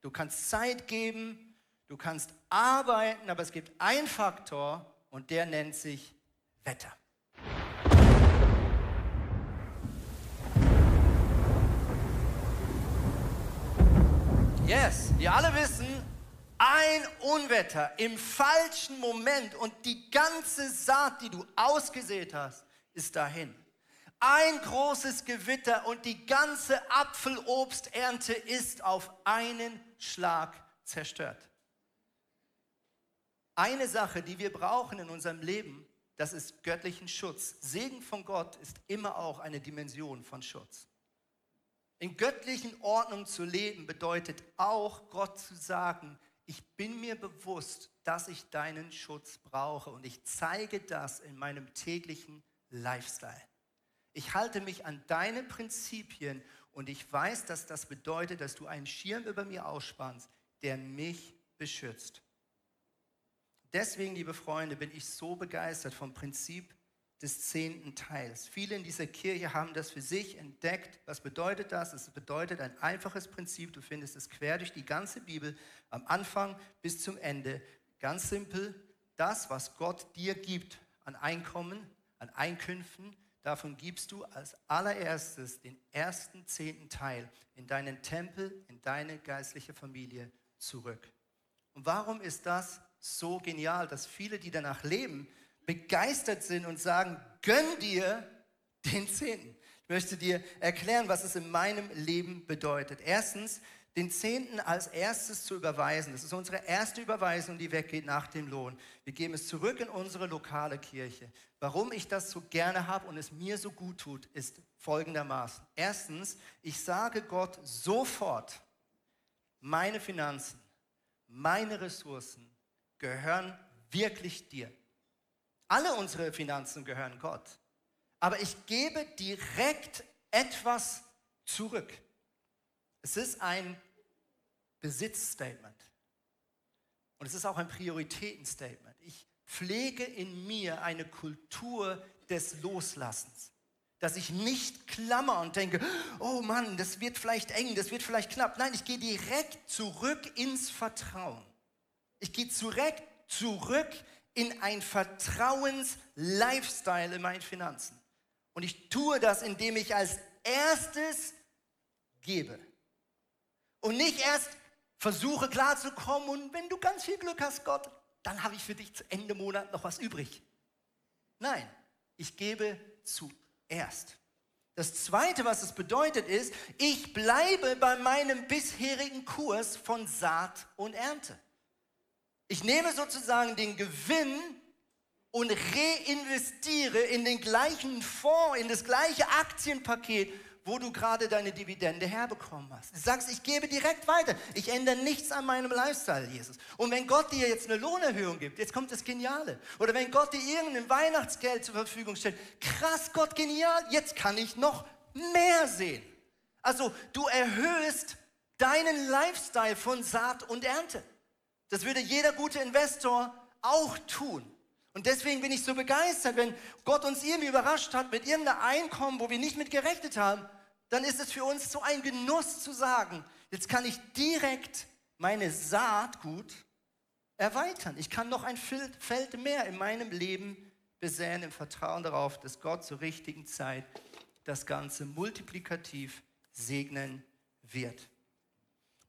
du kannst Zeit geben, du kannst arbeiten, aber es gibt einen Faktor und der nennt sich Wetter. Yes, wir alle wissen, ein Unwetter im falschen Moment und die ganze Saat, die du ausgesät hast, ist dahin. Ein großes Gewitter und die ganze Apfelobsternte ist auf einen Schlag zerstört. Eine Sache, die wir brauchen in unserem Leben, das ist göttlichen Schutz. Segen von Gott ist immer auch eine Dimension von Schutz. In göttlichen Ordnung zu leben bedeutet auch, Gott zu sagen, ich bin mir bewusst, dass ich deinen Schutz brauche und ich zeige das in meinem täglichen Lifestyle. Ich halte mich an deine Prinzipien und ich weiß, dass das bedeutet, dass du einen Schirm über mir ausspannst, der mich beschützt. Deswegen, liebe Freunde, bin ich so begeistert vom Prinzip des zehnten Teils. Viele in dieser Kirche haben das für sich entdeckt. Was bedeutet das? Es bedeutet ein einfaches Prinzip. Du findest es quer durch die ganze Bibel, am Anfang bis zum Ende. Ganz simpel, das, was Gott dir gibt an Einkommen, an Einkünften, davon gibst du als allererstes den ersten zehnten Teil in deinen Tempel, in deine geistliche Familie zurück. Und warum ist das so genial, dass viele, die danach leben, begeistert sind und sagen, gönn dir den Zehnten. Ich möchte dir erklären, was es in meinem Leben bedeutet. Erstens, den Zehnten als erstes zu überweisen. Das ist unsere erste Überweisung, die weggeht nach dem Lohn. Wir geben es zurück in unsere lokale Kirche. Warum ich das so gerne habe und es mir so gut tut, ist folgendermaßen. Erstens, ich sage Gott sofort meine Finanzen, meine Ressourcen gehören wirklich dir. Alle unsere Finanzen gehören Gott. Aber ich gebe direkt etwas zurück. Es ist ein Besitzstatement. Und es ist auch ein Prioritätenstatement. Ich pflege in mir eine Kultur des Loslassens. Dass ich nicht klammer und denke, oh Mann, das wird vielleicht eng, das wird vielleicht knapp. Nein, ich gehe direkt zurück ins Vertrauen. Ich gehe zurück, zurück in ein Vertrauens-Lifestyle in meinen Finanzen. Und ich tue das, indem ich als erstes gebe. Und nicht erst versuche klarzukommen und wenn du ganz viel Glück hast, Gott, dann habe ich für dich zu Ende Monat noch was übrig. Nein, ich gebe zuerst. Das Zweite, was es bedeutet, ist, ich bleibe bei meinem bisherigen Kurs von Saat und Ernte. Ich nehme sozusagen den Gewinn und reinvestiere in den gleichen Fonds, in das gleiche Aktienpaket, wo du gerade deine Dividende herbekommen hast. Du sagst, ich gebe direkt weiter. Ich ändere nichts an meinem Lifestyle, Jesus. Und wenn Gott dir jetzt eine Lohnerhöhung gibt, jetzt kommt das Geniale. Oder wenn Gott dir irgendein Weihnachtsgeld zur Verfügung stellt, krass, Gott, genial, jetzt kann ich noch mehr sehen. Also du erhöhst deinen Lifestyle von Saat und Ernte. Das würde jeder gute Investor auch tun. Und deswegen bin ich so begeistert, wenn Gott uns irgendwie überrascht hat mit irgendeinem Einkommen, wo wir nicht mit gerechnet haben, dann ist es für uns so ein Genuss zu sagen, jetzt kann ich direkt meine Saatgut erweitern. Ich kann noch ein Feld mehr in meinem Leben besäen im Vertrauen darauf, dass Gott zur richtigen Zeit das Ganze multiplikativ segnen wird.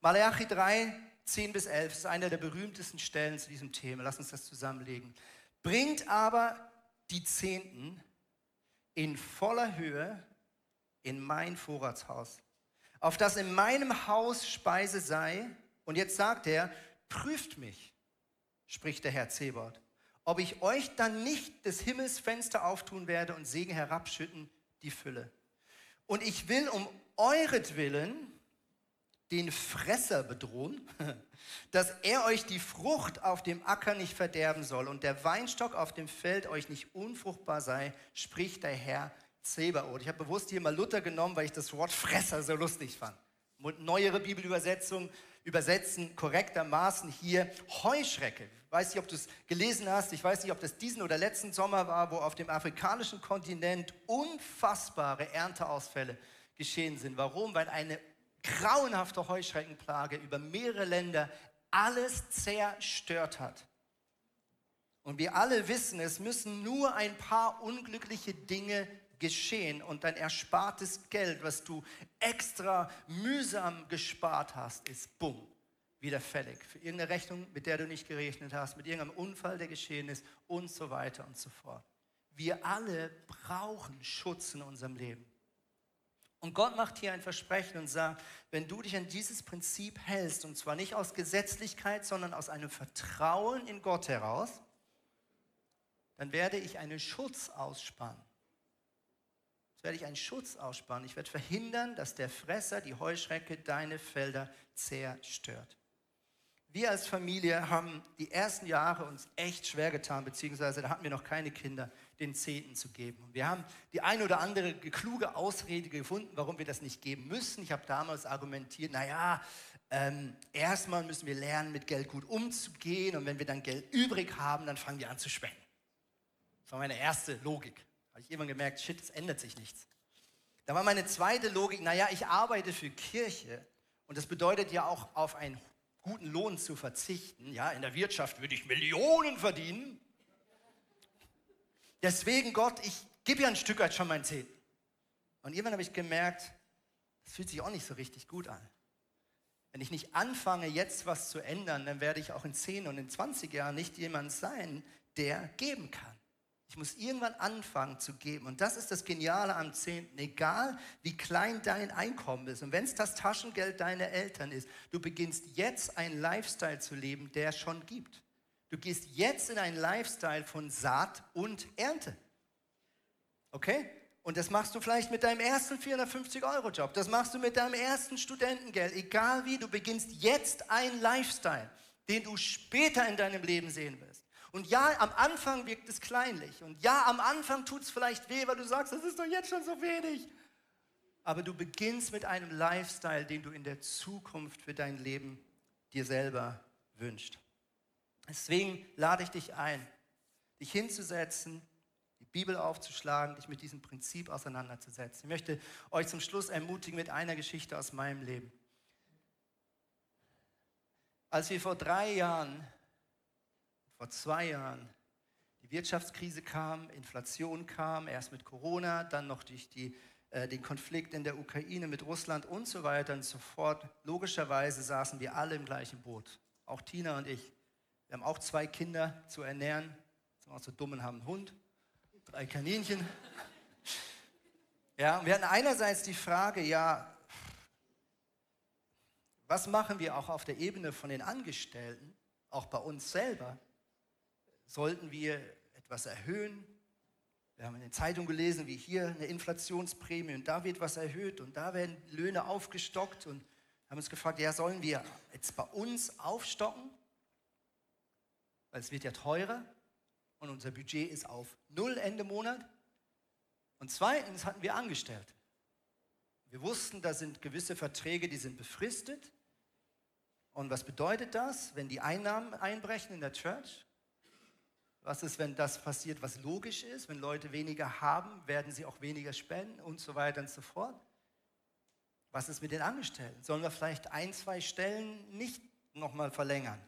Malachi 3, 10 bis 11 ist einer der berühmtesten Stellen zu diesem Thema. Lass uns das zusammenlegen. Bringt aber die Zehnten in voller Höhe in mein Vorratshaus, auf das in meinem Haus Speise sei. Und jetzt sagt er, prüft mich, spricht der Herr Zebot, ob ich euch dann nicht des Himmels Fenster auftun werde und Segen herabschütten, die Fülle. Und ich will um euretwillen den Fresser bedrohen, dass er euch die Frucht auf dem Acker nicht verderben soll und der Weinstock auf dem Feld euch nicht unfruchtbar sei, spricht der Herr Zebaoth. Ich habe bewusst hier mal Luther genommen, weil ich das Wort Fresser so lustig fand. Neuere Bibelübersetzungen übersetzen korrektermaßen hier Heuschrecke. Ich weiß nicht, ob du es gelesen hast. Ich weiß nicht, ob das diesen oder letzten Sommer war, wo auf dem afrikanischen Kontinent unfassbare Ernteausfälle geschehen sind. Warum? Weil eine grauenhafte Heuschreckenplage über mehrere Länder alles zerstört hat. Und wir alle wissen, es müssen nur ein paar unglückliche Dinge geschehen und dein erspartes Geld, was du extra mühsam gespart hast, ist bumm, wieder fällig. Für irgendeine Rechnung, mit der du nicht gerechnet hast, mit irgendeinem Unfall, der geschehen ist und so weiter und so fort. Wir alle brauchen Schutz in unserem Leben. Und Gott macht hier ein Versprechen und sagt, wenn du dich an dieses Prinzip hältst, und zwar nicht aus Gesetzlichkeit, sondern aus einem Vertrauen in Gott heraus, dann werde ich einen Schutz ausspannen werde ich einen Schutz ausspannen. Ich werde verhindern, dass der Fresser, die Heuschrecke, deine Felder zerstört. Wir als Familie haben die ersten Jahre uns echt schwer getan, beziehungsweise da hatten wir noch keine Kinder, den Zehnten zu geben. Und wir haben die eine oder andere kluge Ausrede gefunden, warum wir das nicht geben müssen. Ich habe damals argumentiert, naja, ähm, erstmal müssen wir lernen, mit Geld gut umzugehen und wenn wir dann Geld übrig haben, dann fangen wir an zu spenden. Das war meine erste Logik habe ich irgendwann gemerkt, shit, es ändert sich nichts. Da war meine zweite Logik, naja, ich arbeite für Kirche und das bedeutet ja auch auf einen guten Lohn zu verzichten. Ja, in der Wirtschaft würde ich Millionen verdienen. Deswegen, Gott, ich gebe ja ein Stück weit schon mein Zehn. Und irgendwann habe ich gemerkt, das fühlt sich auch nicht so richtig gut an. Wenn ich nicht anfange, jetzt was zu ändern, dann werde ich auch in 10 und in 20 Jahren nicht jemand sein, der geben kann. Ich muss irgendwann anfangen zu geben. Und das ist das Geniale am Zehnten. Egal wie klein dein Einkommen ist und wenn es das Taschengeld deiner Eltern ist, du beginnst jetzt einen Lifestyle zu leben, der schon gibt. Du gehst jetzt in einen Lifestyle von Saat und Ernte. Okay? Und das machst du vielleicht mit deinem ersten 450-Euro-Job. Das machst du mit deinem ersten Studentengeld. Egal wie, du beginnst jetzt einen Lifestyle den du später in deinem Leben sehen wirst. Und ja, am Anfang wirkt es kleinlich. Und ja, am Anfang tut es vielleicht weh, weil du sagst, das ist doch jetzt schon so wenig. Aber du beginnst mit einem Lifestyle, den du in der Zukunft für dein Leben dir selber wünschst. Deswegen lade ich dich ein, dich hinzusetzen, die Bibel aufzuschlagen, dich mit diesem Prinzip auseinanderzusetzen. Ich möchte euch zum Schluss ermutigen mit einer Geschichte aus meinem Leben. Als wir vor drei Jahren, vor zwei Jahren, die Wirtschaftskrise kam, Inflation kam, erst mit Corona, dann noch durch die, äh, den Konflikt in der Ukraine mit Russland und so weiter und so fort, logischerweise saßen wir alle im gleichen Boot. Auch Tina und ich. Wir haben auch zwei Kinder zu ernähren. Sind auch so dumm und haben einen Hund, drei Kaninchen. Ja, wir hatten einerseits die Frage, ja, was machen wir auch auf der Ebene von den Angestellten, auch bei uns selber? Sollten wir etwas erhöhen? Wir haben in den Zeitungen gelesen, wie hier eine Inflationsprämie und da wird was erhöht und da werden Löhne aufgestockt und haben uns gefragt, ja, sollen wir jetzt bei uns aufstocken? Weil es wird ja teurer und unser Budget ist auf Null Ende Monat. Und zweitens hatten wir Angestellte. Wir wussten, da sind gewisse Verträge, die sind befristet. Und was bedeutet das, wenn die Einnahmen einbrechen in der Church? Was ist, wenn das passiert, was logisch ist? Wenn Leute weniger haben, werden sie auch weniger spenden und so weiter und so fort. Was ist mit den Angestellten? Sollen wir vielleicht ein, zwei Stellen nicht nochmal verlängern,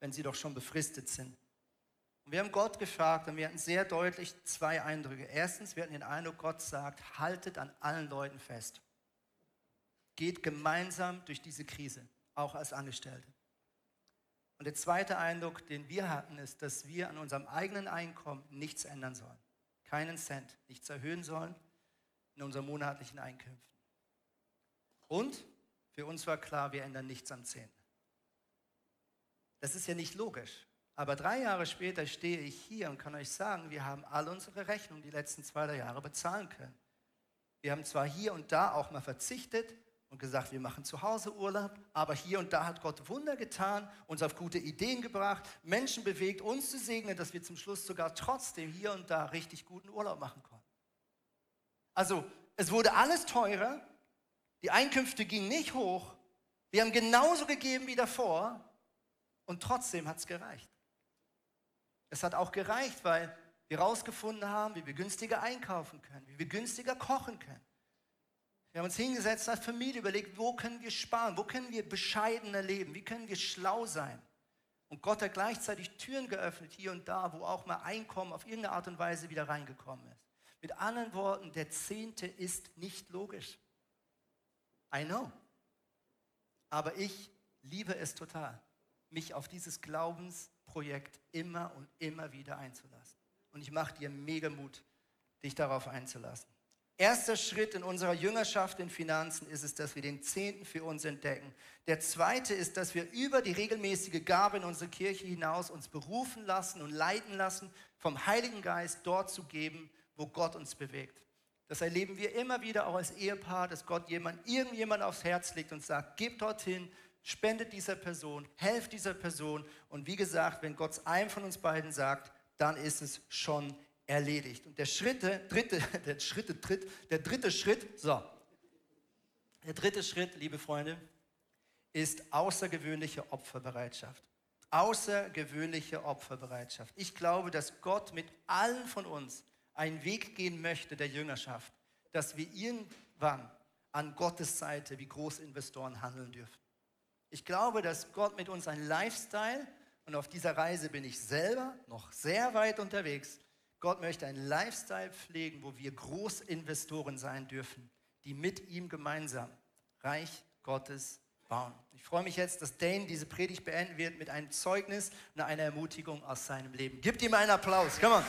wenn sie doch schon befristet sind? Und wir haben Gott gefragt und wir hatten sehr deutlich zwei Eindrücke. Erstens, wir hatten den Eindruck, Gott sagt, haltet an allen Leuten fest. Geht gemeinsam durch diese Krise auch als Angestellte. Und der zweite Eindruck, den wir hatten, ist, dass wir an unserem eigenen Einkommen nichts ändern sollen. Keinen Cent, nichts erhöhen sollen in unseren monatlichen Einkünften. Und für uns war klar, wir ändern nichts am Zehnten. Das ist ja nicht logisch. Aber drei Jahre später stehe ich hier und kann euch sagen, wir haben all unsere Rechnungen die letzten zwei, drei Jahre bezahlen können. Wir haben zwar hier und da auch mal verzichtet, und gesagt, wir machen zu Hause Urlaub, aber hier und da hat Gott Wunder getan, uns auf gute Ideen gebracht, Menschen bewegt, uns zu segnen, dass wir zum Schluss sogar trotzdem hier und da richtig guten Urlaub machen konnten. Also, es wurde alles teurer, die Einkünfte gingen nicht hoch, wir haben genauso gegeben wie davor und trotzdem hat es gereicht. Es hat auch gereicht, weil wir herausgefunden haben, wie wir günstiger einkaufen können, wie wir günstiger kochen können wir haben uns hingesetzt als Familie, überlegt, wo können wir sparen, wo können wir bescheidener leben, wie können wir schlau sein. Und Gott hat gleichzeitig Türen geöffnet, hier und da, wo auch mal Einkommen auf irgendeine Art und Weise wieder reingekommen ist. Mit anderen Worten, der Zehnte ist nicht logisch. I know. Aber ich liebe es total, mich auf dieses Glaubensprojekt immer und immer wieder einzulassen. Und ich mache dir mega Mut, dich darauf einzulassen. Erster Schritt in unserer Jüngerschaft in Finanzen ist es, dass wir den Zehnten für uns entdecken. Der zweite ist, dass wir über die regelmäßige Gabe in unsere Kirche hinaus uns berufen lassen und leiten lassen, vom Heiligen Geist dort zu geben, wo Gott uns bewegt. Das erleben wir immer wieder auch als Ehepaar, dass Gott jemand, irgendjemand aufs Herz legt und sagt, gebt dorthin, spendet dieser Person, helft dieser Person. Und wie gesagt, wenn Gott einem von uns beiden sagt, dann ist es schon erledigt. Und der Schritte, dritte, der Schritte, tritt, der dritte Schritt, so, der dritte Schritt, liebe Freunde, ist außergewöhnliche Opferbereitschaft. Außergewöhnliche Opferbereitschaft. Ich glaube, dass Gott mit allen von uns einen Weg gehen möchte der Jüngerschaft, dass wir irgendwann an Gottes Seite wie Großinvestoren handeln dürfen. Ich glaube, dass Gott mit uns ein Lifestyle, und auf dieser Reise bin ich selber noch sehr weit unterwegs, Gott möchte einen Lifestyle pflegen, wo wir Großinvestoren sein dürfen, die mit ihm gemeinsam Reich Gottes bauen. Ich freue mich jetzt, dass Dane diese Predigt beenden wird mit einem Zeugnis und einer Ermutigung aus seinem Leben. Gebt ihm einen Applaus. Come on.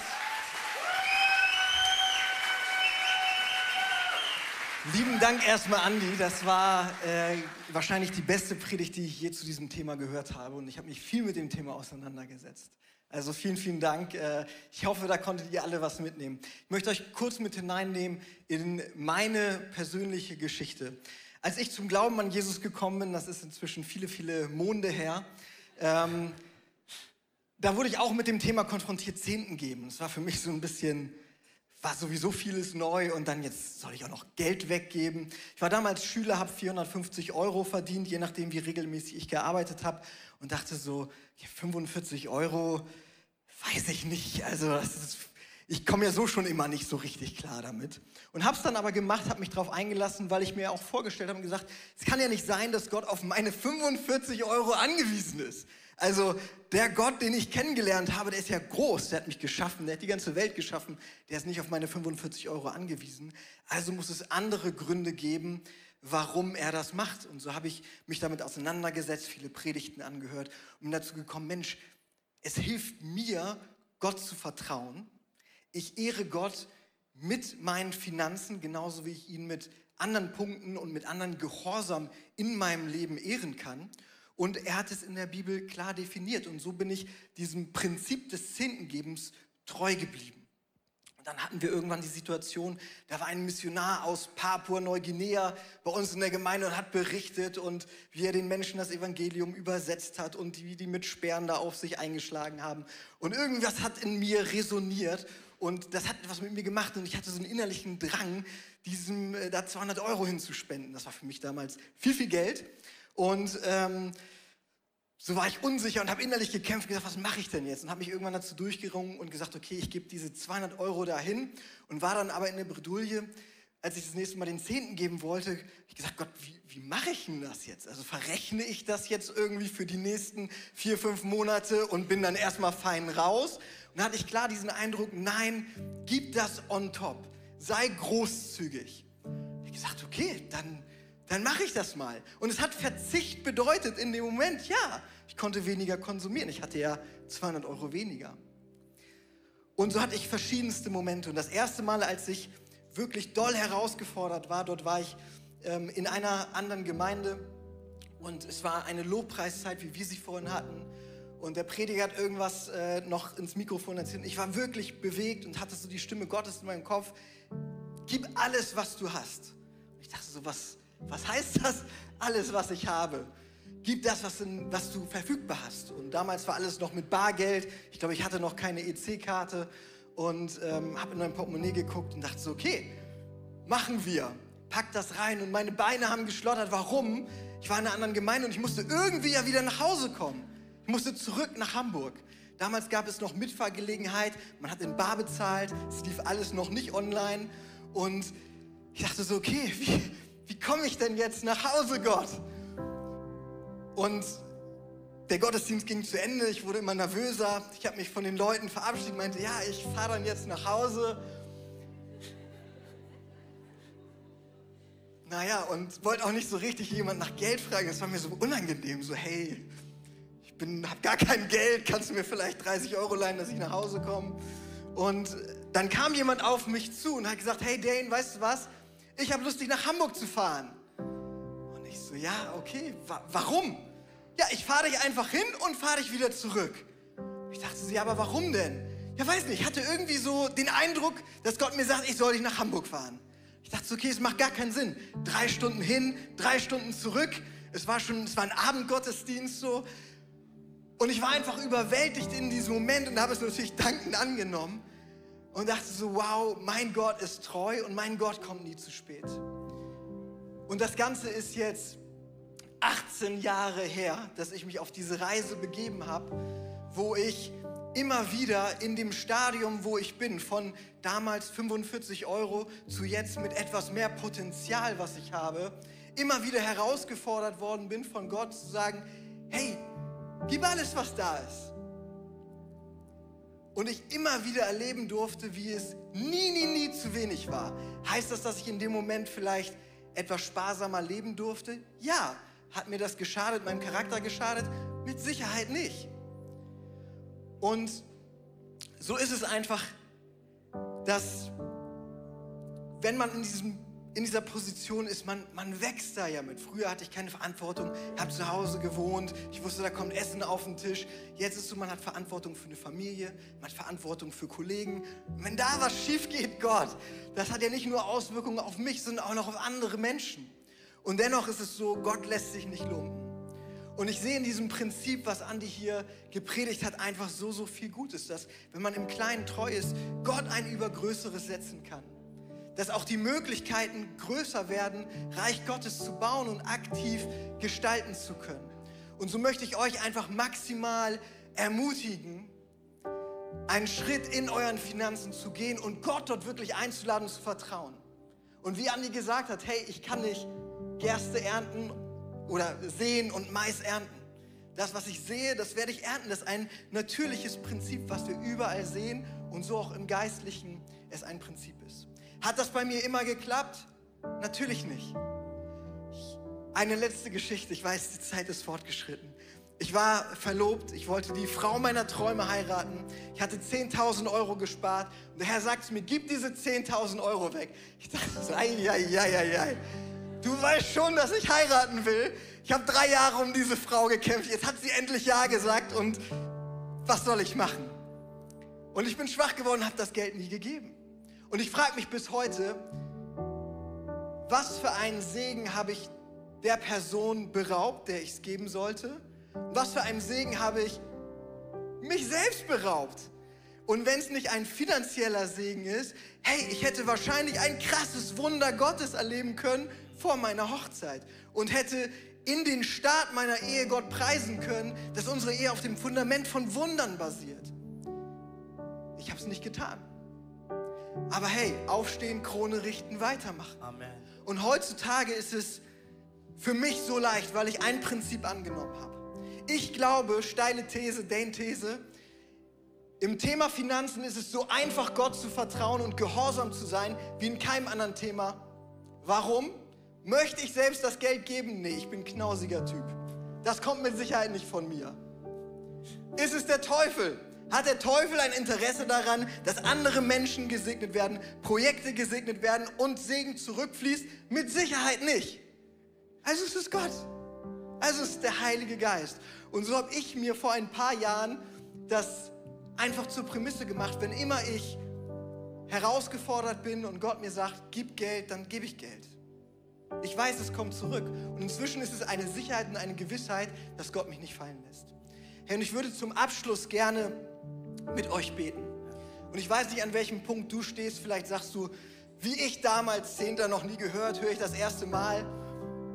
Lieben Dank erstmal, Andi. Das war äh, wahrscheinlich die beste Predigt, die ich je zu diesem Thema gehört habe. Und ich habe mich viel mit dem Thema auseinandergesetzt. Also vielen, vielen Dank. Äh, ich hoffe, da konntet ihr alle was mitnehmen. Ich möchte euch kurz mit hineinnehmen in meine persönliche Geschichte. Als ich zum Glauben an Jesus gekommen bin, das ist inzwischen viele, viele Monde her, Ähm, da wurde ich auch mit dem Thema konfrontiert, Zehnten geben. Das war für mich so ein bisschen, war sowieso vieles neu und dann jetzt soll ich auch noch Geld weggeben. Ich war damals Schüler, habe 450 Euro verdient, je nachdem, wie regelmäßig ich gearbeitet habe und dachte so, 45 Euro, weiß ich nicht. Also ist, ich komme ja so schon immer nicht so richtig klar damit. Und habe es dann aber gemacht, habe mich darauf eingelassen, weil ich mir auch vorgestellt habe und gesagt, es kann ja nicht sein, dass Gott auf meine 45 Euro angewiesen ist. Also der Gott, den ich kennengelernt habe, der ist ja groß, der hat mich geschaffen, der hat die ganze Welt geschaffen, der ist nicht auf meine 45 Euro angewiesen. Also muss es andere Gründe geben, warum er das macht. Und so habe ich mich damit auseinandergesetzt, viele Predigten angehört und bin dazu gekommen, Mensch, es hilft mir, Gott zu vertrauen. Ich ehre Gott mit meinen Finanzen, genauso wie ich ihn mit anderen Punkten und mit anderen Gehorsam in meinem Leben ehren kann. Und er hat es in der Bibel klar definiert. Und so bin ich diesem Prinzip des Zehntengebens treu geblieben. Und dann hatten wir irgendwann die Situation, da war ein Missionar aus Papua-Neuguinea bei uns in der Gemeinde und hat berichtet und wie er den Menschen das Evangelium übersetzt hat und wie die mit Sperren da auf sich eingeschlagen haben. Und irgendwas hat in mir resoniert und das hat etwas mit mir gemacht und ich hatte so einen innerlichen Drang, diesem äh, da 200 Euro hinzuspenden. Das war für mich damals viel, viel Geld. Und ähm, so war ich unsicher und habe innerlich gekämpft und gesagt, was mache ich denn jetzt? Und habe mich irgendwann dazu durchgerungen und gesagt, okay, ich gebe diese 200 Euro dahin und war dann aber in der Bredouille, als ich das nächste Mal den Zehnten geben wollte, ich gesagt, Gott, wie, wie mache ich denn das jetzt? Also verrechne ich das jetzt irgendwie für die nächsten vier, fünf Monate und bin dann erstmal fein raus? Und da hatte ich klar diesen Eindruck, nein, gib das on top. Sei großzügig. Ich gesagt, okay, dann dann mache ich das mal. Und es hat Verzicht bedeutet in dem Moment, ja, ich konnte weniger konsumieren. Ich hatte ja 200 Euro weniger. Und so hatte ich verschiedenste Momente. Und das erste Mal, als ich wirklich doll herausgefordert war, dort war ich ähm, in einer anderen Gemeinde und es war eine Lobpreiszeit, wie wir sie vorhin hatten. Und der Prediger hat irgendwas äh, noch ins Mikrofon erzählt. Ich war wirklich bewegt und hatte so die Stimme Gottes in meinem Kopf. Gib alles, was du hast. Ich dachte so, was, was heißt das? Alles, was ich habe. Gib das, was, in, was du verfügbar hast. Und damals war alles noch mit Bargeld. Ich glaube, ich hatte noch keine EC-Karte und ähm, habe in mein Portemonnaie geguckt und dachte so, okay, machen wir. Pack das rein und meine Beine haben geschlottert. Warum? Ich war in einer anderen Gemeinde und ich musste irgendwie ja wieder nach Hause kommen. Ich musste zurück nach Hamburg. Damals gab es noch Mitfahrgelegenheit. Man hat in Bar bezahlt. Es lief alles noch nicht online. Und ich dachte so, okay, wie, wie komme ich denn jetzt nach Hause, Gott? Und der Gottesdienst ging zu Ende, ich wurde immer nervöser, ich habe mich von den Leuten verabschiedet, meinte, ja, ich fahre dann jetzt nach Hause. Naja, und wollte auch nicht so richtig jemand nach Geld fragen, das war mir so unangenehm, so hey, ich habe gar kein Geld, kannst du mir vielleicht 30 Euro leihen, dass ich nach Hause komme? Und dann kam jemand auf mich zu und hat gesagt, hey Dane, weißt du was, ich habe Lust, dich nach Hamburg zu fahren. Und ich so, ja, okay, wa warum? Ja, ich fahre dich einfach hin und fahre dich wieder zurück. Ich dachte so, ja, aber warum denn? Ja, weiß nicht, ich hatte irgendwie so den Eindruck, dass Gott mir sagt, ich soll dich nach Hamburg fahren. Ich dachte so, okay, es macht gar keinen Sinn. Drei Stunden hin, drei Stunden zurück. Es war schon, es war ein Abendgottesdienst so. Und ich war einfach überwältigt in diesem Moment und habe es natürlich dankend angenommen und dachte so, wow, mein Gott ist treu und mein Gott kommt nie zu spät. Und das Ganze ist jetzt 18 Jahre her, dass ich mich auf diese Reise begeben habe, wo ich immer wieder in dem Stadium, wo ich bin, von damals 45 Euro zu jetzt mit etwas mehr Potenzial, was ich habe, immer wieder herausgefordert worden bin von Gott zu sagen, hey, gib alles, was da ist. Und ich immer wieder erleben durfte, wie es nie, nie, nie zu wenig war. Heißt das, dass ich in dem Moment vielleicht etwas sparsamer leben durfte? Ja. Hat mir das geschadet, meinem Charakter geschadet? Mit Sicherheit nicht. Und so ist es einfach, dass wenn man in diesem in dieser Position ist, man, man wächst da ja mit. Früher hatte ich keine Verantwortung, habe zu Hause gewohnt, ich wusste, da kommt Essen auf den Tisch. Jetzt ist so, man hat Verantwortung für eine Familie, man hat Verantwortung für Kollegen. Wenn da was schief geht, Gott, das hat ja nicht nur Auswirkungen auf mich, sondern auch noch auf andere Menschen. Und dennoch ist es so, Gott lässt sich nicht lumpen. Und ich sehe in diesem Prinzip, was Andi hier gepredigt hat, einfach so, so viel Gutes, dass wenn man im Kleinen treu ist, Gott ein Übergrößeres setzen kann. Dass auch die Möglichkeiten größer werden, Reich Gottes zu bauen und aktiv gestalten zu können. Und so möchte ich euch einfach maximal ermutigen, einen Schritt in euren Finanzen zu gehen und Gott dort wirklich einzuladen und zu vertrauen. Und wie Andi gesagt hat, hey, ich kann nicht Gerste ernten oder sehen und Mais ernten. Das, was ich sehe, das werde ich ernten. Das ist ein natürliches Prinzip, was wir überall sehen und so auch im Geistlichen es ein Prinzip ist. Hat das bei mir immer geklappt? Natürlich nicht. Eine letzte Geschichte. Ich weiß, die Zeit ist fortgeschritten. Ich war verlobt, ich wollte die Frau meiner Träume heiraten. Ich hatte 10.000 Euro gespart und der Herr sagte mir, gib diese 10.000 Euro weg. Ich dachte ei, ei, ei, ei, ei. Du weißt schon, dass ich heiraten will. Ich habe drei Jahre um diese Frau gekämpft. Jetzt hat sie endlich Ja gesagt und was soll ich machen? Und ich bin schwach geworden, habe das Geld nie gegeben. Und ich frage mich bis heute, was für einen Segen habe ich der Person beraubt, der ich es geben sollte? Was für einen Segen habe ich mich selbst beraubt? Und wenn es nicht ein finanzieller Segen ist, hey, ich hätte wahrscheinlich ein krasses Wunder Gottes erleben können vor meiner Hochzeit und hätte in den Start meiner Ehe Gott preisen können, dass unsere Ehe auf dem Fundament von Wundern basiert. Ich habe es nicht getan. Aber hey, aufstehen, Krone richten, weitermachen. Amen. Und heutzutage ist es für mich so leicht, weil ich ein Prinzip angenommen habe. Ich glaube, steile These, Dane-These, im Thema Finanzen ist es so einfach, Gott zu vertrauen und gehorsam zu sein, wie in keinem anderen Thema. Warum? Möchte ich selbst das Geld geben? Nee, ich bin ein knausiger Typ. Das kommt mit Sicherheit nicht von mir. Ist es der Teufel? Hat der Teufel ein Interesse daran, dass andere Menschen gesegnet werden, Projekte gesegnet werden und Segen zurückfließt? Mit Sicherheit nicht. Also es ist Gott. Also es ist der Heilige Geist. Und so habe ich mir vor ein paar Jahren das einfach zur Prämisse gemacht. Wenn immer ich herausgefordert bin und Gott mir sagt, gib Geld, dann gebe ich Geld. Ich weiß, es kommt zurück. Und inzwischen ist es eine Sicherheit und eine Gewissheit, dass Gott mich nicht fallen lässt. Herr, und ich würde zum Abschluss gerne mit euch beten. Und ich weiß nicht, an welchem Punkt du stehst. Vielleicht sagst du, wie ich damals Zehnter noch nie gehört, höre ich das erste Mal.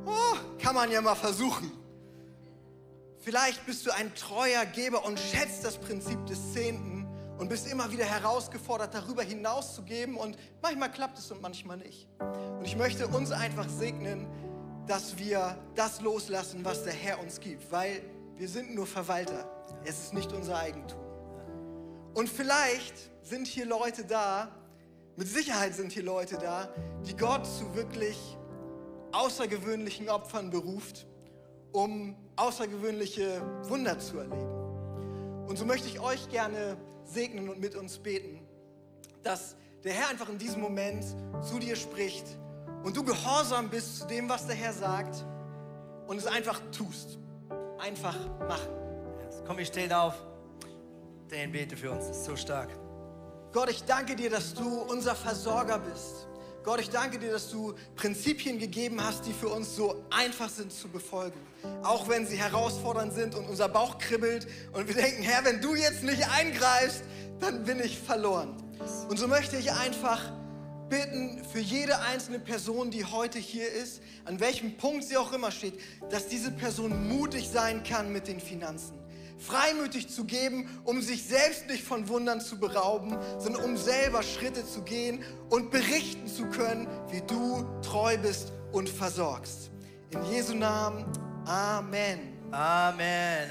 Oh, kann man ja mal versuchen. Vielleicht bist du ein treuer Geber und schätzt das Prinzip des Zehnten und bist immer wieder herausgefordert, darüber hinaus zu geben. Und manchmal klappt es und manchmal nicht. Und ich möchte uns einfach segnen, dass wir das loslassen, was der Herr uns gibt, weil wir sind nur Verwalter. Es ist nicht unser Eigentum. Und vielleicht sind hier Leute da, mit Sicherheit sind hier Leute da, die Gott zu wirklich außergewöhnlichen Opfern beruft, um außergewöhnliche Wunder zu erleben. Und so möchte ich euch gerne segnen und mit uns beten, dass der Herr einfach in diesem Moment zu dir spricht und du gehorsam bist zu dem, was der Herr sagt und es einfach tust. Einfach machen. Komm, wir stehen auf. Dan bete für uns, das ist so stark. Gott, ich danke dir, dass du unser Versorger bist. Gott, ich danke dir, dass du Prinzipien gegeben hast, die für uns so einfach sind zu befolgen. Auch wenn sie herausfordernd sind und unser Bauch kribbelt und wir denken, Herr, wenn du jetzt nicht eingreifst, dann bin ich verloren. Und so möchte ich einfach bitten für jede einzelne Person, die heute hier ist, an welchem Punkt sie auch immer steht, dass diese Person mutig sein kann mit den Finanzen freimütig zu geben, um sich selbst nicht von Wundern zu berauben, sondern um selber Schritte zu gehen und berichten zu können, wie du treu bist und versorgst. In Jesu Namen, Amen. Amen. Amen.